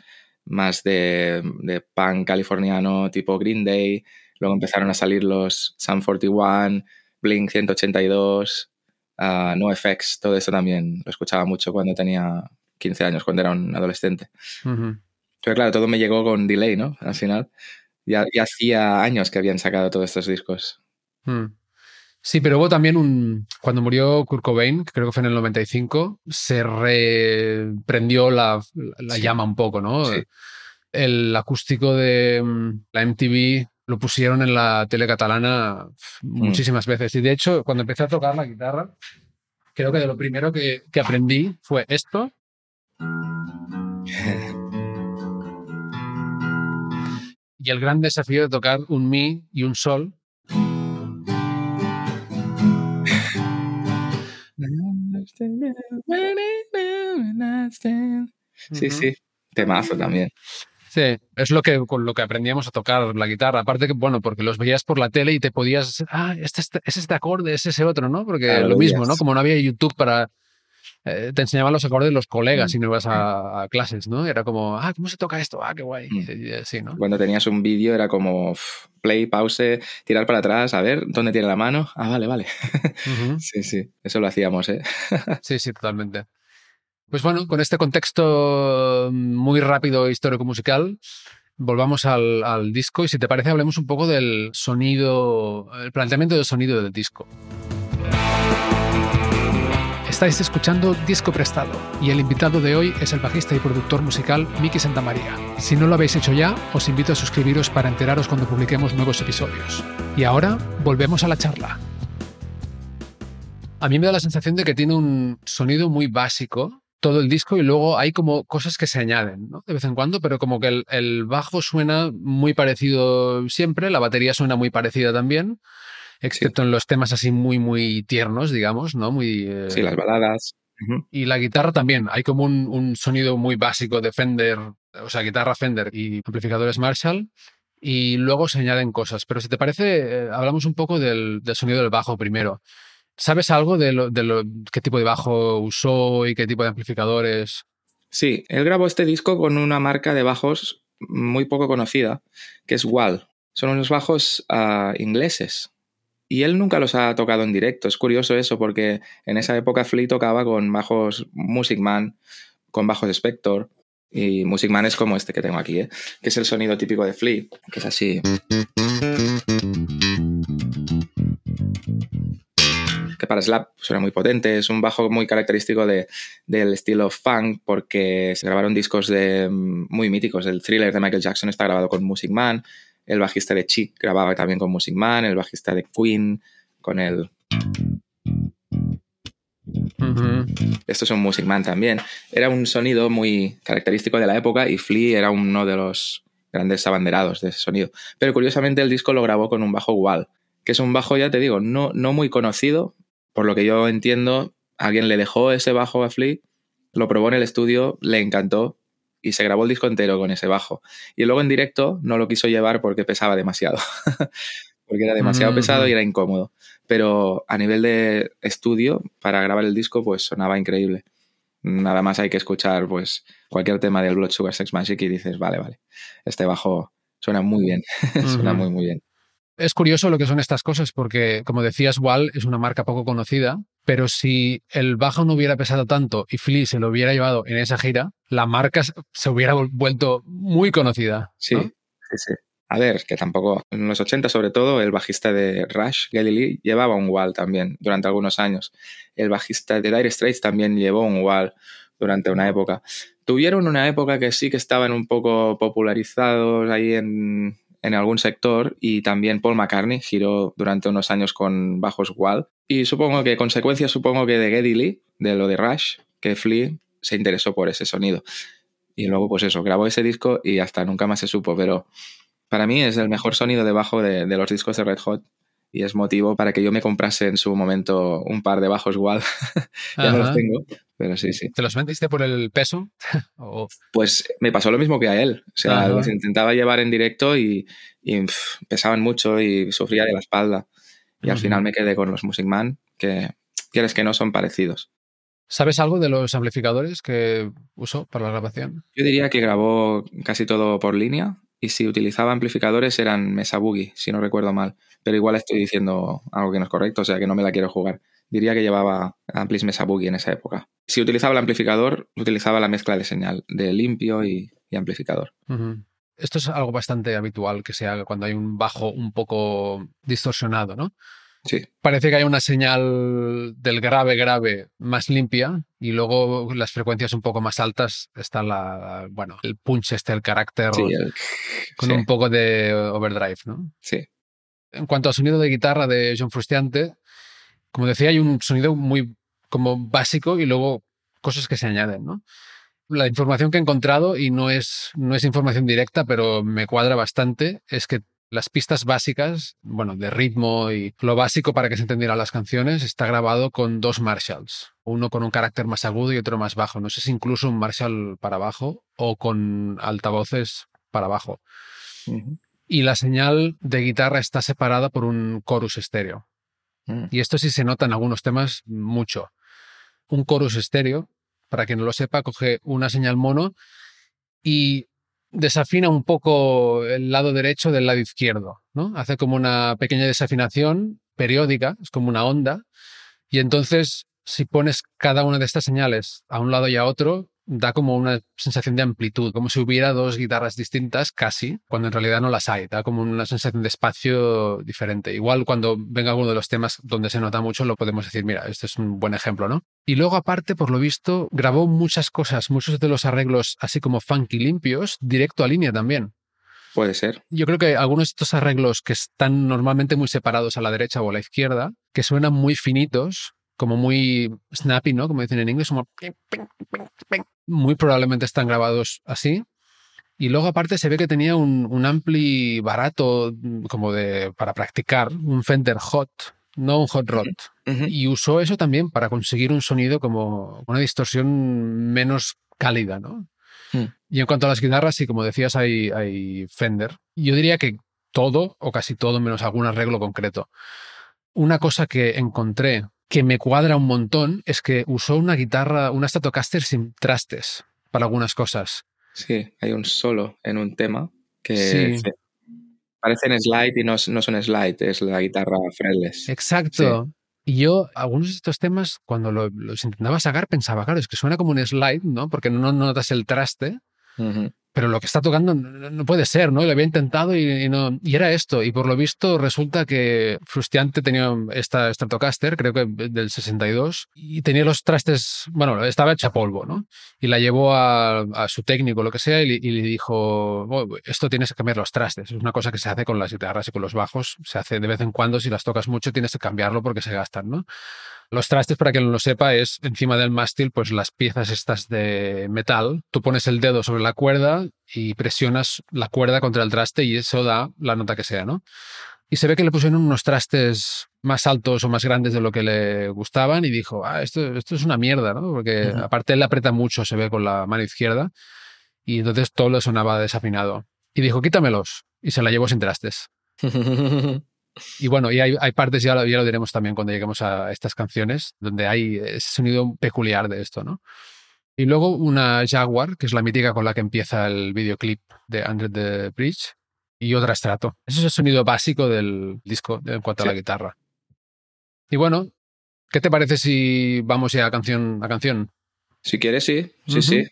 más de, de punk californiano tipo Green Day, Luego empezaron a salir los Sun 41, Blink 182, uh, NoFX, todo eso también lo escuchaba mucho cuando tenía 15 años, cuando era un adolescente. Pero claro, todo me llegó con delay, ¿no? Al final. Ya, hacía años que habían sacado todos estos discos. Mm. Sí, pero hubo también un. Cuando murió Kurt Cobain, que creo que fue en el 95, se reprendió la, llama un poco, ¿no? El acústico de mm, la MTV lo pusieron en la tele catalana mm. muchísimas veces. Y de hecho, cuando empecé a tocar la guitarra, creo que de lo primero que, que aprendí fue esto. y el gran desafío de tocar un mi y un sol. [laughs] Sí, sí, temazo también. Sí, es lo que, con lo que aprendíamos a tocar la guitarra. Aparte que, bueno, porque los veías por la tele y te podías, ah, este, este es este acorde, es ese otro, ¿no? Porque lo mismo, ¿no? Como no había YouTube para, eh, te enseñaban los acordes de los colegas mm. si no ibas a, clases, ¿no? Era como, ah, ¿cómo se toca esto? Ah, qué guay. Mm. ¿no? Cuando tenías un vídeo era como play, pause, tirar para atrás, a ver dónde tiene la mano. Ah, vale, vale. [laughs] sí, sí, eso lo hacíamos, ¿eh? sí, sí, totalmente. Pues bueno, con este contexto muy rápido histórico-musical, volvamos al, disco y si te parece hablemos un poco del sonido, el planteamiento del sonido del disco. Estáis escuchando Disco Prestado y el invitado de hoy es el bajista y productor musical Miki Santamaría. Si no lo habéis hecho ya, os invito a suscribiros para enteraros cuando publiquemos nuevos episodios. Y ahora, volvemos a la charla. A mí me da la sensación de que tiene un sonido muy básico todo el disco y luego hay como cosas que se añaden ¿no? de vez en cuando, pero como que el bajo suena muy parecido siempre, la batería suena muy parecida también excepto en los temas así muy, muy tiernos, digamos, ¿no? Muy, Sí, las baladas. Y la guitarra también, hay como un, sonido muy básico de Fender, o sea, guitarra Fender y amplificadores Marshall, y luego se añaden cosas. Pero si te parece, eh, hablamos un poco del, sonido del bajo primero. ¿Sabes algo de, lo, de lo, qué tipo de bajo usó y qué tipo de amplificadores? Sí, él grabó este disco con una marca de bajos muy poco conocida, que es Wall. Son unos bajos ah, ingleses y él nunca los ha tocado en directo. Es curioso eso, porque en esa época Flea tocaba con bajos Music Man, con bajos Spector. Y Music Man es como este que tengo aquí, ¿eh? que es el sonido típico de Flea, que es así. Que para slap suena muy potente, es un bajo muy característico de, del estilo funk, porque se grabaron discos de, mm, muy míticos. El thriller de Michael Jackson está grabado con Music Man, el bajista de Chic grababa también con Music Man, el bajista de Queen con el... Esto es un Music Man también. Era un sonido muy característico de la época y Flea era uno de los grandes abanderados de ese sonido. Pero curiosamente el disco lo grabó con un bajo Wall, que es un bajo, ya te digo, no, no muy conocido. Por lo que yo entiendo, alguien le dejó ese bajo a Flea, lo probó en el estudio, le encantó y se grabó el disco entero con ese bajo. Y luego en directo no lo quiso llevar porque pesaba demasiado, [laughs] porque era demasiado pesado y era incómodo. Pero a nivel de estudio, para grabar el disco, pues sonaba increíble. Nada más hay que escuchar pues cualquier tema del Blood Sugar Sex Magic y dices, vale, vale, este bajo suena muy bien, [laughs] suena muy, muy bien. Es curioso lo que son estas cosas porque, como decías, Wall es una marca poco conocida, pero si el bajo no hubiera pesado tanto y Flea se lo hubiera llevado en esa gira, la marca se hubiera vuelto muy conocida. Sí, sí, sí. A ver, que tampoco. En los 80, sobre todo, el bajista de Rush, Geddy Lee, llevaba un wall también durante algunos años. El bajista de Dire Straits también llevó un wall durante una época. Tuvieron una época que sí que estaban un poco popularizados ahí en, en algún sector y también Paul McCartney giró durante unos años con bajos Wall. Y supongo que consecuencia, supongo que de Geddy Lee, de lo de Rush, que Flea se interesó por ese sonido. Y luego, pues eso, grabó ese disco y hasta nunca más se supo, pero para mí es el mejor sonido de bajo de, de los discos de Red Hot y es motivo para que yo me comprase en su momento un par de bajos igual. [laughs] ya no los tengo, pero sí, sí. ¿Te los vendiste por el peso? [laughs] Pues me pasó lo mismo que a él. O sea, los intentaba llevar en directo y, pesaban mucho y sufría de la espalda. Y al final me quedé con los Music Man, que quieres que no son parecidos. ¿Sabes algo de los amplificadores que usó para la grabación? Yo diría que grabó casi todo por línea y si utilizaba amplificadores eran Mesa Boogie, si no recuerdo mal. Pero igual estoy diciendo algo que no es correcto, o sea que no me la quiero jugar. Diría que llevaba amplis Mesa Boogie en esa época. Si utilizaba el amplificador, utilizaba la mezcla de señal de limpio y, amplificador. Esto es algo bastante habitual que se haga cuando hay un bajo un poco distorsionado, ¿no? Sí. Parece que hay una señal del grave grave más limpia y luego las frecuencias un poco más altas está la, bueno, el punch este, el carácter con un poco de overdrive, ¿no? Sí. En cuanto al sonido de guitarra de John Frustiante, como decía, hay un sonido muy como básico y luego cosas que se añaden, ¿no? La información que he encontrado, y no es, no es información directa, pero me cuadra bastante, es que las pistas básicas, bueno, de ritmo y lo básico para que se entendieran las canciones, está grabado con dos Marshalls, uno con un carácter más agudo y otro más bajo. No sé si incluso un Marshall para abajo o con altavoces para abajo. Y la señal de guitarra está separada por un chorus estéreo. Mm. Y esto sí se nota en algunos temas mucho. Un chorus estéreo, para quien no lo sepa, coge una señal mono y desafina un poco el lado derecho del lado izquierdo, ¿no? Hace como una pequeña desafinación periódica, es como una onda, y entonces si pones cada una de estas señales a un lado y a otro, da como una sensación de amplitud, como si hubiera dos guitarras distintas casi, cuando en realidad no las hay, da como una sensación de espacio diferente. Igual cuando venga alguno de los temas donde se nota mucho, lo podemos decir, mira, este es un buen ejemplo, ¿no? Y luego aparte, por lo visto, grabó muchas cosas, muchos de los arreglos así como funky limpios, directo a línea también. Puede ser. Yo creo que algunos de estos arreglos que están normalmente muy separados a la derecha o a la izquierda, que suenan muy finitos, como muy snappy, ¿no? Como dicen en inglés, como muy probablemente están grabados así. Y luego aparte se ve que tenía un, un ampli barato mm, como de para practicar, un Fender Hot, no un Hot Rod. Y usó eso también para conseguir un sonido como una distorsión menos cálida, ¿no? Mm. Y en cuanto a las guitarras, sí, como decías, hay, hay Fender. Yo diría que todo, o casi todo, menos algún arreglo concreto. Una cosa que encontré que me cuadra un montón es que usó una guitarra, una Stratocaster sin trastes para algunas cosas. Sí, hay un solo en un tema que parecen slide y no, no, son slide, es la guitarra fretless. Exacto. Y yo, algunos de estos temas, cuando los intentaba sacar, pensaba, claro, es que suena como un slide, ¿no? Porque no, notas el traste pero lo que está tocando no puede ser, ¿no? Lo había intentado y, era esto. Y por lo visto resulta que Frustiante tenía esta Stratocaster, creo que del 62, y tenía los trastes, bueno, estaba hecha polvo, ¿no? Y la llevó a, su técnico, lo que sea, y, le dijo, oh, esto tienes que cambiar los trastes. Es una cosa que se hace con las guitarras y con los bajos. Se hace de vez en cuando, si las tocas mucho, tienes que cambiarlo porque se gastan, ¿no? Los trastes, para quien no lo sepa, es encima del mástil, pues las piezas estas de metal. Tú pones el dedo sobre la cuerda y presionas la cuerda contra el traste y eso da la nota que sea, ¿no? Y se ve que le pusieron unos trastes más altos o más grandes de lo que le gustaban y dijo, ah, esto, esto es una mierda, ¿no? Porque aparte él aprieta mucho, se ve con la mano izquierda y entonces todo le sonaba desafinado. Y dijo, quítamelos. Y se la llevó sin trastes. [laughs] Y bueno, y hay, partes, ya lo, ya lo diremos también cuando lleguemos a estas canciones, donde hay ese sonido peculiar de esto, ¿no? Y luego una Jaguar, que es la mítica con la que empieza el videoclip de Under the Bridge, y otra Strato. Ese es el sonido básico del disco en cuanto a la guitarra. Y bueno, ¿qué te parece si vamos ya a canción a canción? Si quieres, sí. Sí, sí.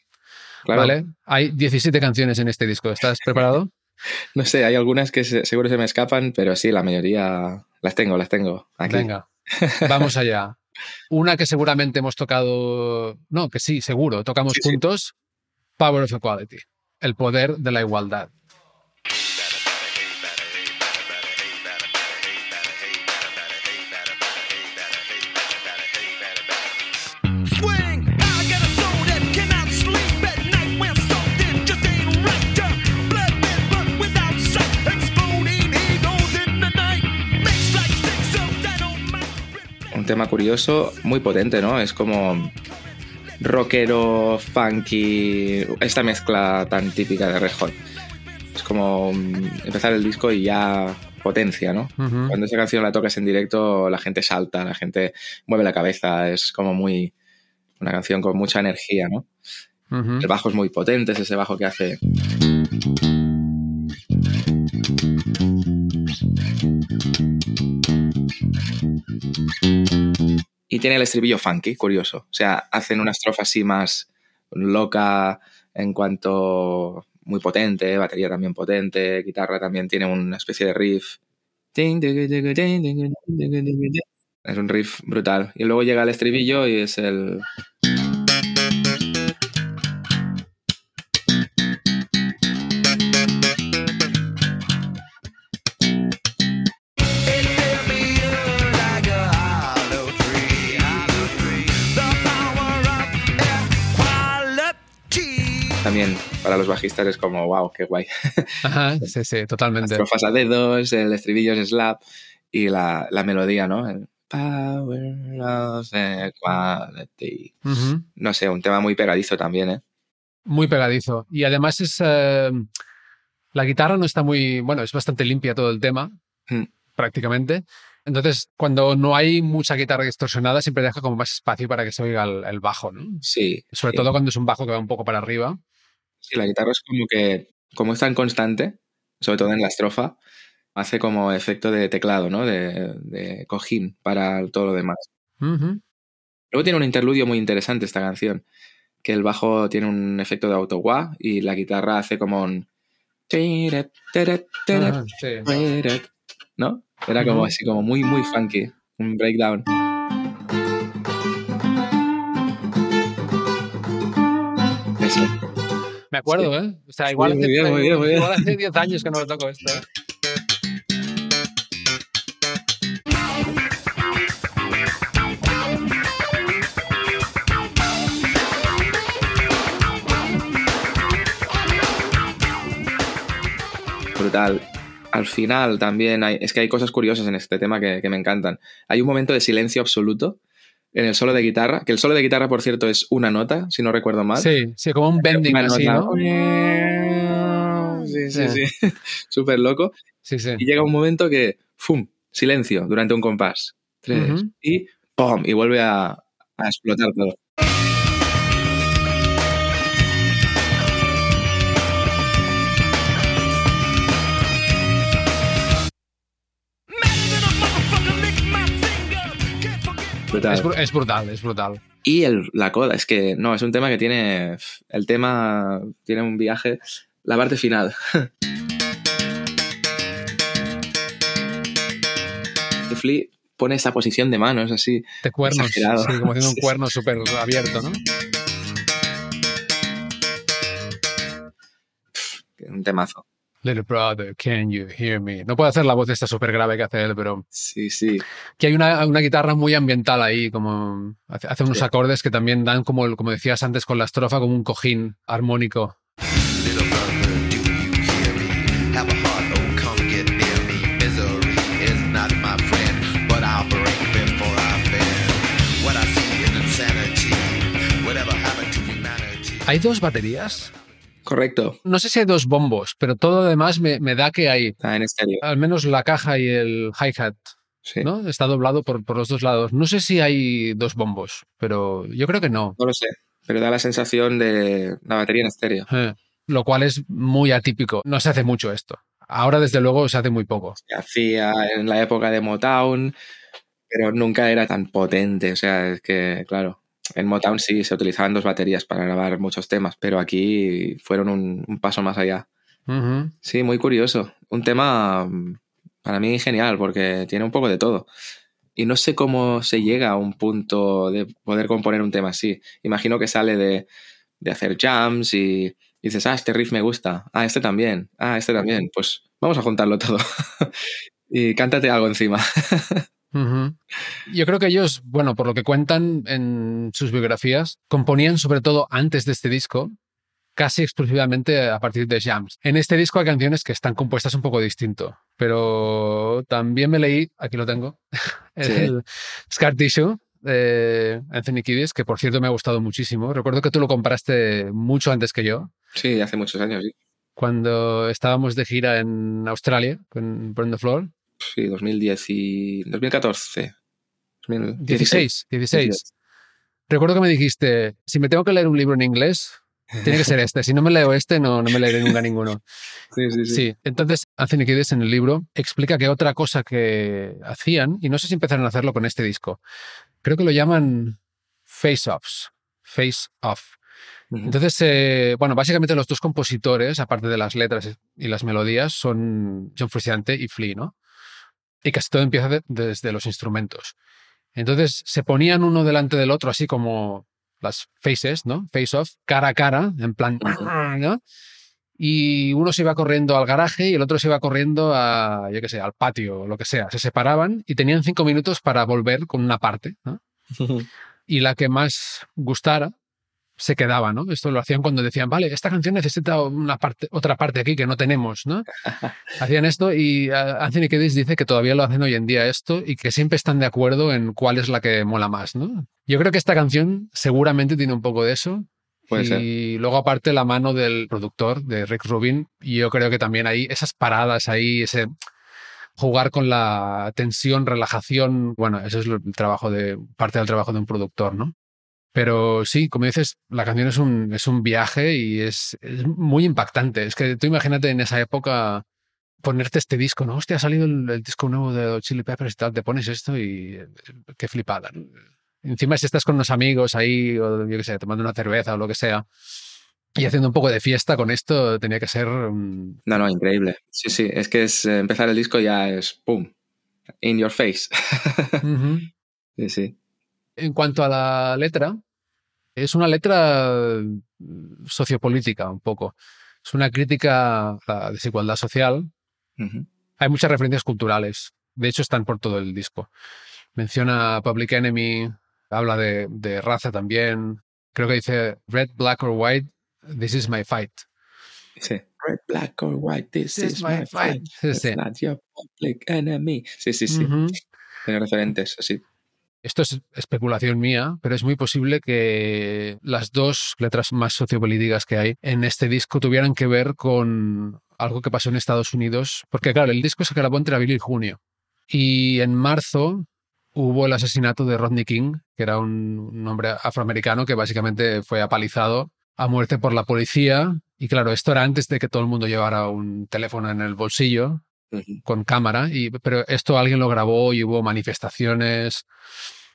Vale. Hay 17 canciones en este disco. ¿Estás preparado? [laughs] No sé, hay algunas que seguro se me escapan, pero sí, la mayoría las tengo, las tengo aquí. Venga, vamos allá. Una que seguramente hemos tocado, no, que sí, seguro, tocamos juntos, Power of Equality, el poder de la igualdad. tema curioso, muy potente, ¿no? Es como rockero, funky, esta mezcla tan típica de Red Hot. Es como mm, empezar el disco y ya potencia, ¿no? Cuando esa canción la tocas en directo, la gente salta, la gente mueve la cabeza, es como muy una canción con mucha energía, ¿no? El bajo es muy potente, es ese bajo que hace y tiene el estribillo funky, curioso. O sea, hacen una estrofa así más loca en cuanto muy potente, batería también potente, guitarra también tiene una especie de riff. Es un riff brutal. Y luego llega el estribillo y es el... También para los bajistas es como, wow, qué guay. [laughs] Ajá, sí, sí, totalmente. Estrofas a dedos, el estribillo es slap y la, la melodía, ¿no? El power of equality. No sé, un tema muy pegadizo también, ¿eh? Muy pegadizo. Y además es. eh, la guitarra no está muy. Bueno, es bastante limpia todo el tema, Mm. prácticamente. Entonces, cuando no hay mucha guitarra distorsionada, siempre deja como más espacio para que se oiga el, el bajo, ¿no? Sí. Sobre sí. todo cuando es un bajo que va un poco para arriba. Sí, la guitarra es como que, como es tan constante, sobre todo en la estrofa, hace como efecto de teclado, ¿no? De, de cojín para todo lo demás. Luego tiene un interludio muy interesante esta canción, que el bajo tiene un efecto de autowah y la guitarra hace como un... Sí. ¿No? Era como así, como muy, muy funky, un breakdown. Me acuerdo, ¿eh? O sea, igual, muy hace, bien, muy bien, muy bien. hace 10 años que no lo toco esto. ¿eh? brutal. Al final también hay, es que hay cosas curiosas en este tema que, que me encantan. Hay un momento de silencio absoluto en el solo de guitarra, que el solo de guitarra, por cierto, es una nota, si no recuerdo mal. Sí, sí, como un bending así. ¿no? Sí, sí, Sí. sí. [laughs] Súper loco. Sí, sí. Y llega un momento que, ¡fum! Silencio durante un compás. Tres. Y ¡pum! Y vuelve a, a explotar todo. Brutal. Es, bru- es brutal, es brutal. Y el, la coda, es que no, es un tema que tiene. El tema tiene un viaje. La parte final. [laughs] Que Flea pone esa posición de manos así. De cuernos, sí, como haciendo un [laughs] cuerno súper abierto, ¿no? Un temazo. Little brother, can you hear me? No puedo hacer la voz esta súper grave que hace él, pero Sí, sí. que hay una, una guitarra muy ambiental ahí, como hace, hace unos Sí. acordes que también dan como, el- como decías antes con la estrofa, como un cojín armónico. Little brother, do you hear me? Have a heart, oh come get near me. Misery is not my friend, but I'll break before I bend. What I see is insanity. Whatever happened to humanity? Hay dos baterías. Correcto. No sé si hay dos bombos, pero todo lo demás me, me da que hay Está en estéreo. al menos la caja y el hi-hat, Sí. ¿no? Está doblado por, por los dos lados. No sé si hay dos bombos, pero yo creo que no. No lo sé. Pero da la sensación de la batería en estéreo. Eh, lo cual es muy atípico. No se hace mucho esto. Ahora, desde luego, se hace muy poco. Se hacía en la época de Motown, pero nunca era tan potente. O sea, es que, claro, en Motown sí se utilizaban dos baterías para grabar muchos temas, pero aquí fueron un, un paso más allá. Ujú. Sí, muy curioso. Un tema mm, para mí genial porque tiene un poco de todo. Y no sé cómo se llega a un punto de poder componer un tema así. Imagino que sale de, de hacer jams y dices, ah, este riff me gusta, ah, este también, ah, este también. Pues vamos a juntarlo todo. [laughs] y cántate algo encima. [laughs] Yo creo que ellos, bueno, por lo que cuentan en sus biografías, componían sobre todo antes de este disco, casi exclusivamente a partir de jams. En este disco hay canciones que están compuestas un poco distinto, pero también me leí, aquí lo tengo, [laughs] Sí. el Scar Tissue de Anthony Kiedis, que por cierto me ha gustado muchísimo. Recuerdo que tú lo compraste mucho antes que yo, sí, hace muchos años, sí. cuando estábamos de gira en Australia con the Floor. Sí, 2010 y 2014. 2016. 16, 16. Recuerdo que me dijiste, si me tengo que leer un libro en inglés, tiene que ser este. Si no me leo este, no, no me leeré nunca ninguno. [laughs] Sí, sí, sí. Sí, entonces Anthony en el libro explica que otra cosa que hacían, y no sé si empezaron a hacerlo con este disco, creo que lo llaman face-offs, face-off. Entonces, eh, bueno, básicamente los dos compositores, aparte de las letras y las melodías, son John Frusciante y Flea, ¿no? Y casi todo empieza de- desde los instrumentos. Entonces se ponían uno delante del otro, así como las faces, ¿no? Face off, cara a cara, en plan, ¿no? Y uno se iba corriendo al garaje y el otro se iba corriendo a, yo qué sé, al patio o lo que sea. Se separaban y tenían cinco minutos para volver con una parte, ¿no? [laughs] y la que más gustara se quedaba, ¿no? Esto lo hacían cuando decían, vale, esta canción necesita una parte, otra parte aquí que no tenemos, ¿no? [laughs] Hacían esto y ah, Anthony Kiedis dice que todavía lo hacen hoy en día esto y que siempre están de acuerdo en cuál es la que mola más, ¿no? Yo creo que esta canción seguramente tiene un poco de eso. Puede y ser. luego aparte la mano del productor, de Rick Rubin, y yo creo que también ahí esas paradas ahí, ese jugar con la tensión, relajación, bueno, eso es el trabajo de parte del trabajo de un productor, ¿no? Pero sí, como dices, la canción es un, es un viaje y es, es muy impactante. Es que tú imagínate en esa época ponerte este disco, ¿no? Hostia, ha salido el, el disco nuevo de Chili Peppers y tal, te pones esto y eh, qué flipada. ¿no? Encima si estás con unos amigos ahí, o yo qué sé, tomando una cerveza o lo que sea, y haciendo un poco de fiesta con esto, tenía que ser... mm, No, no, increíble. Sí, sí, es que es eh, empezar el disco ya es ¡pum! In your face. [laughs] sí, sí. En cuanto a la letra, es una letra mm, sociopolítica un poco. Es una crítica a la desigualdad social. Hay muchas referencias culturales. De hecho, están por todo el disco. Menciona Public Enemy, habla de, de raza también. Creo que dice Red, Black or White, This is my fight. Sí. Red, black or white, this, is, my fight. Sí, It's sí. not your public enemy. Sí, sí, sí. Ujú. Tiene referentes, así. Esto es especulación mía, pero es muy posible que las dos letras más sociopolíticas que hay en este disco tuvieran que ver con algo que pasó en Estados Unidos. Porque, claro, el disco se grabó entre abril y junio. Y en marzo hubo el asesinato de Rodney King, que era un, hombre afroamericano que básicamente fue apalizado a muerte por la policía. Y claro, esto era antes de que todo el mundo llevara un teléfono en el bolsillo Con cámara, y, pero esto alguien lo grabó y hubo manifestaciones.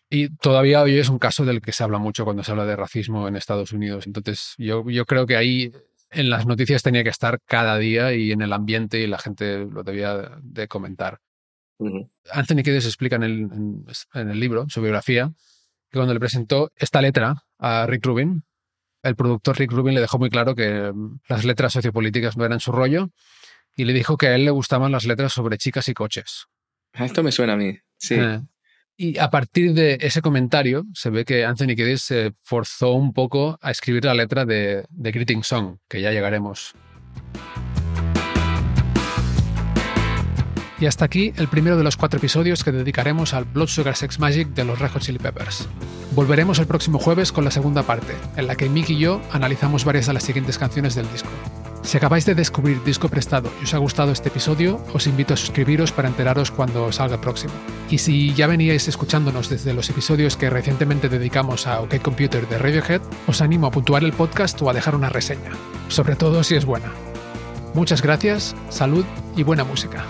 Y todavía hoy es un caso del que se habla mucho cuando se habla de racismo en Estados Unidos. Entonces, yo, yo creo que ahí en las noticias tenía que estar cada día y en el ambiente y la gente lo debía de comentar. Ujú. Anthony Kiedis explica en el, en, en el libro, su biografía, que cuando le presentó esta letra a Rick Rubin, el productor Rick Rubin le dejó muy claro que mm, las letras sociopolíticas no eran su rollo y le dijo que a él le gustaban las letras sobre chicas y coches. Ah, Esto me suena a mí. Sí. Eh, Y a partir de ese comentario se ve que Anthony Kiedis se forzó un poco a escribir la letra de, de Greeting Song, que ya llegaremos. Y hasta aquí el primero de los cuatro episodios que dedicaremos al Blood Sugar Sex Magic de los Red Hot Chili Peppers. Volveremos el próximo jueves con la segunda parte, en la que Mick y yo analizamos varias de las siguientes canciones del disco. Si acabáis de descubrir Disco Prestado y os ha gustado este episodio, os invito a suscribiros para enteraros cuando salga el próximo. Y si ya veníais escuchándonos desde los episodios que recientemente dedicamos a OK Computer de Radiohead, os animo a puntuar el podcast o a dejar una reseña, sobre todo si es buena. Muchas gracias, salud y buena música.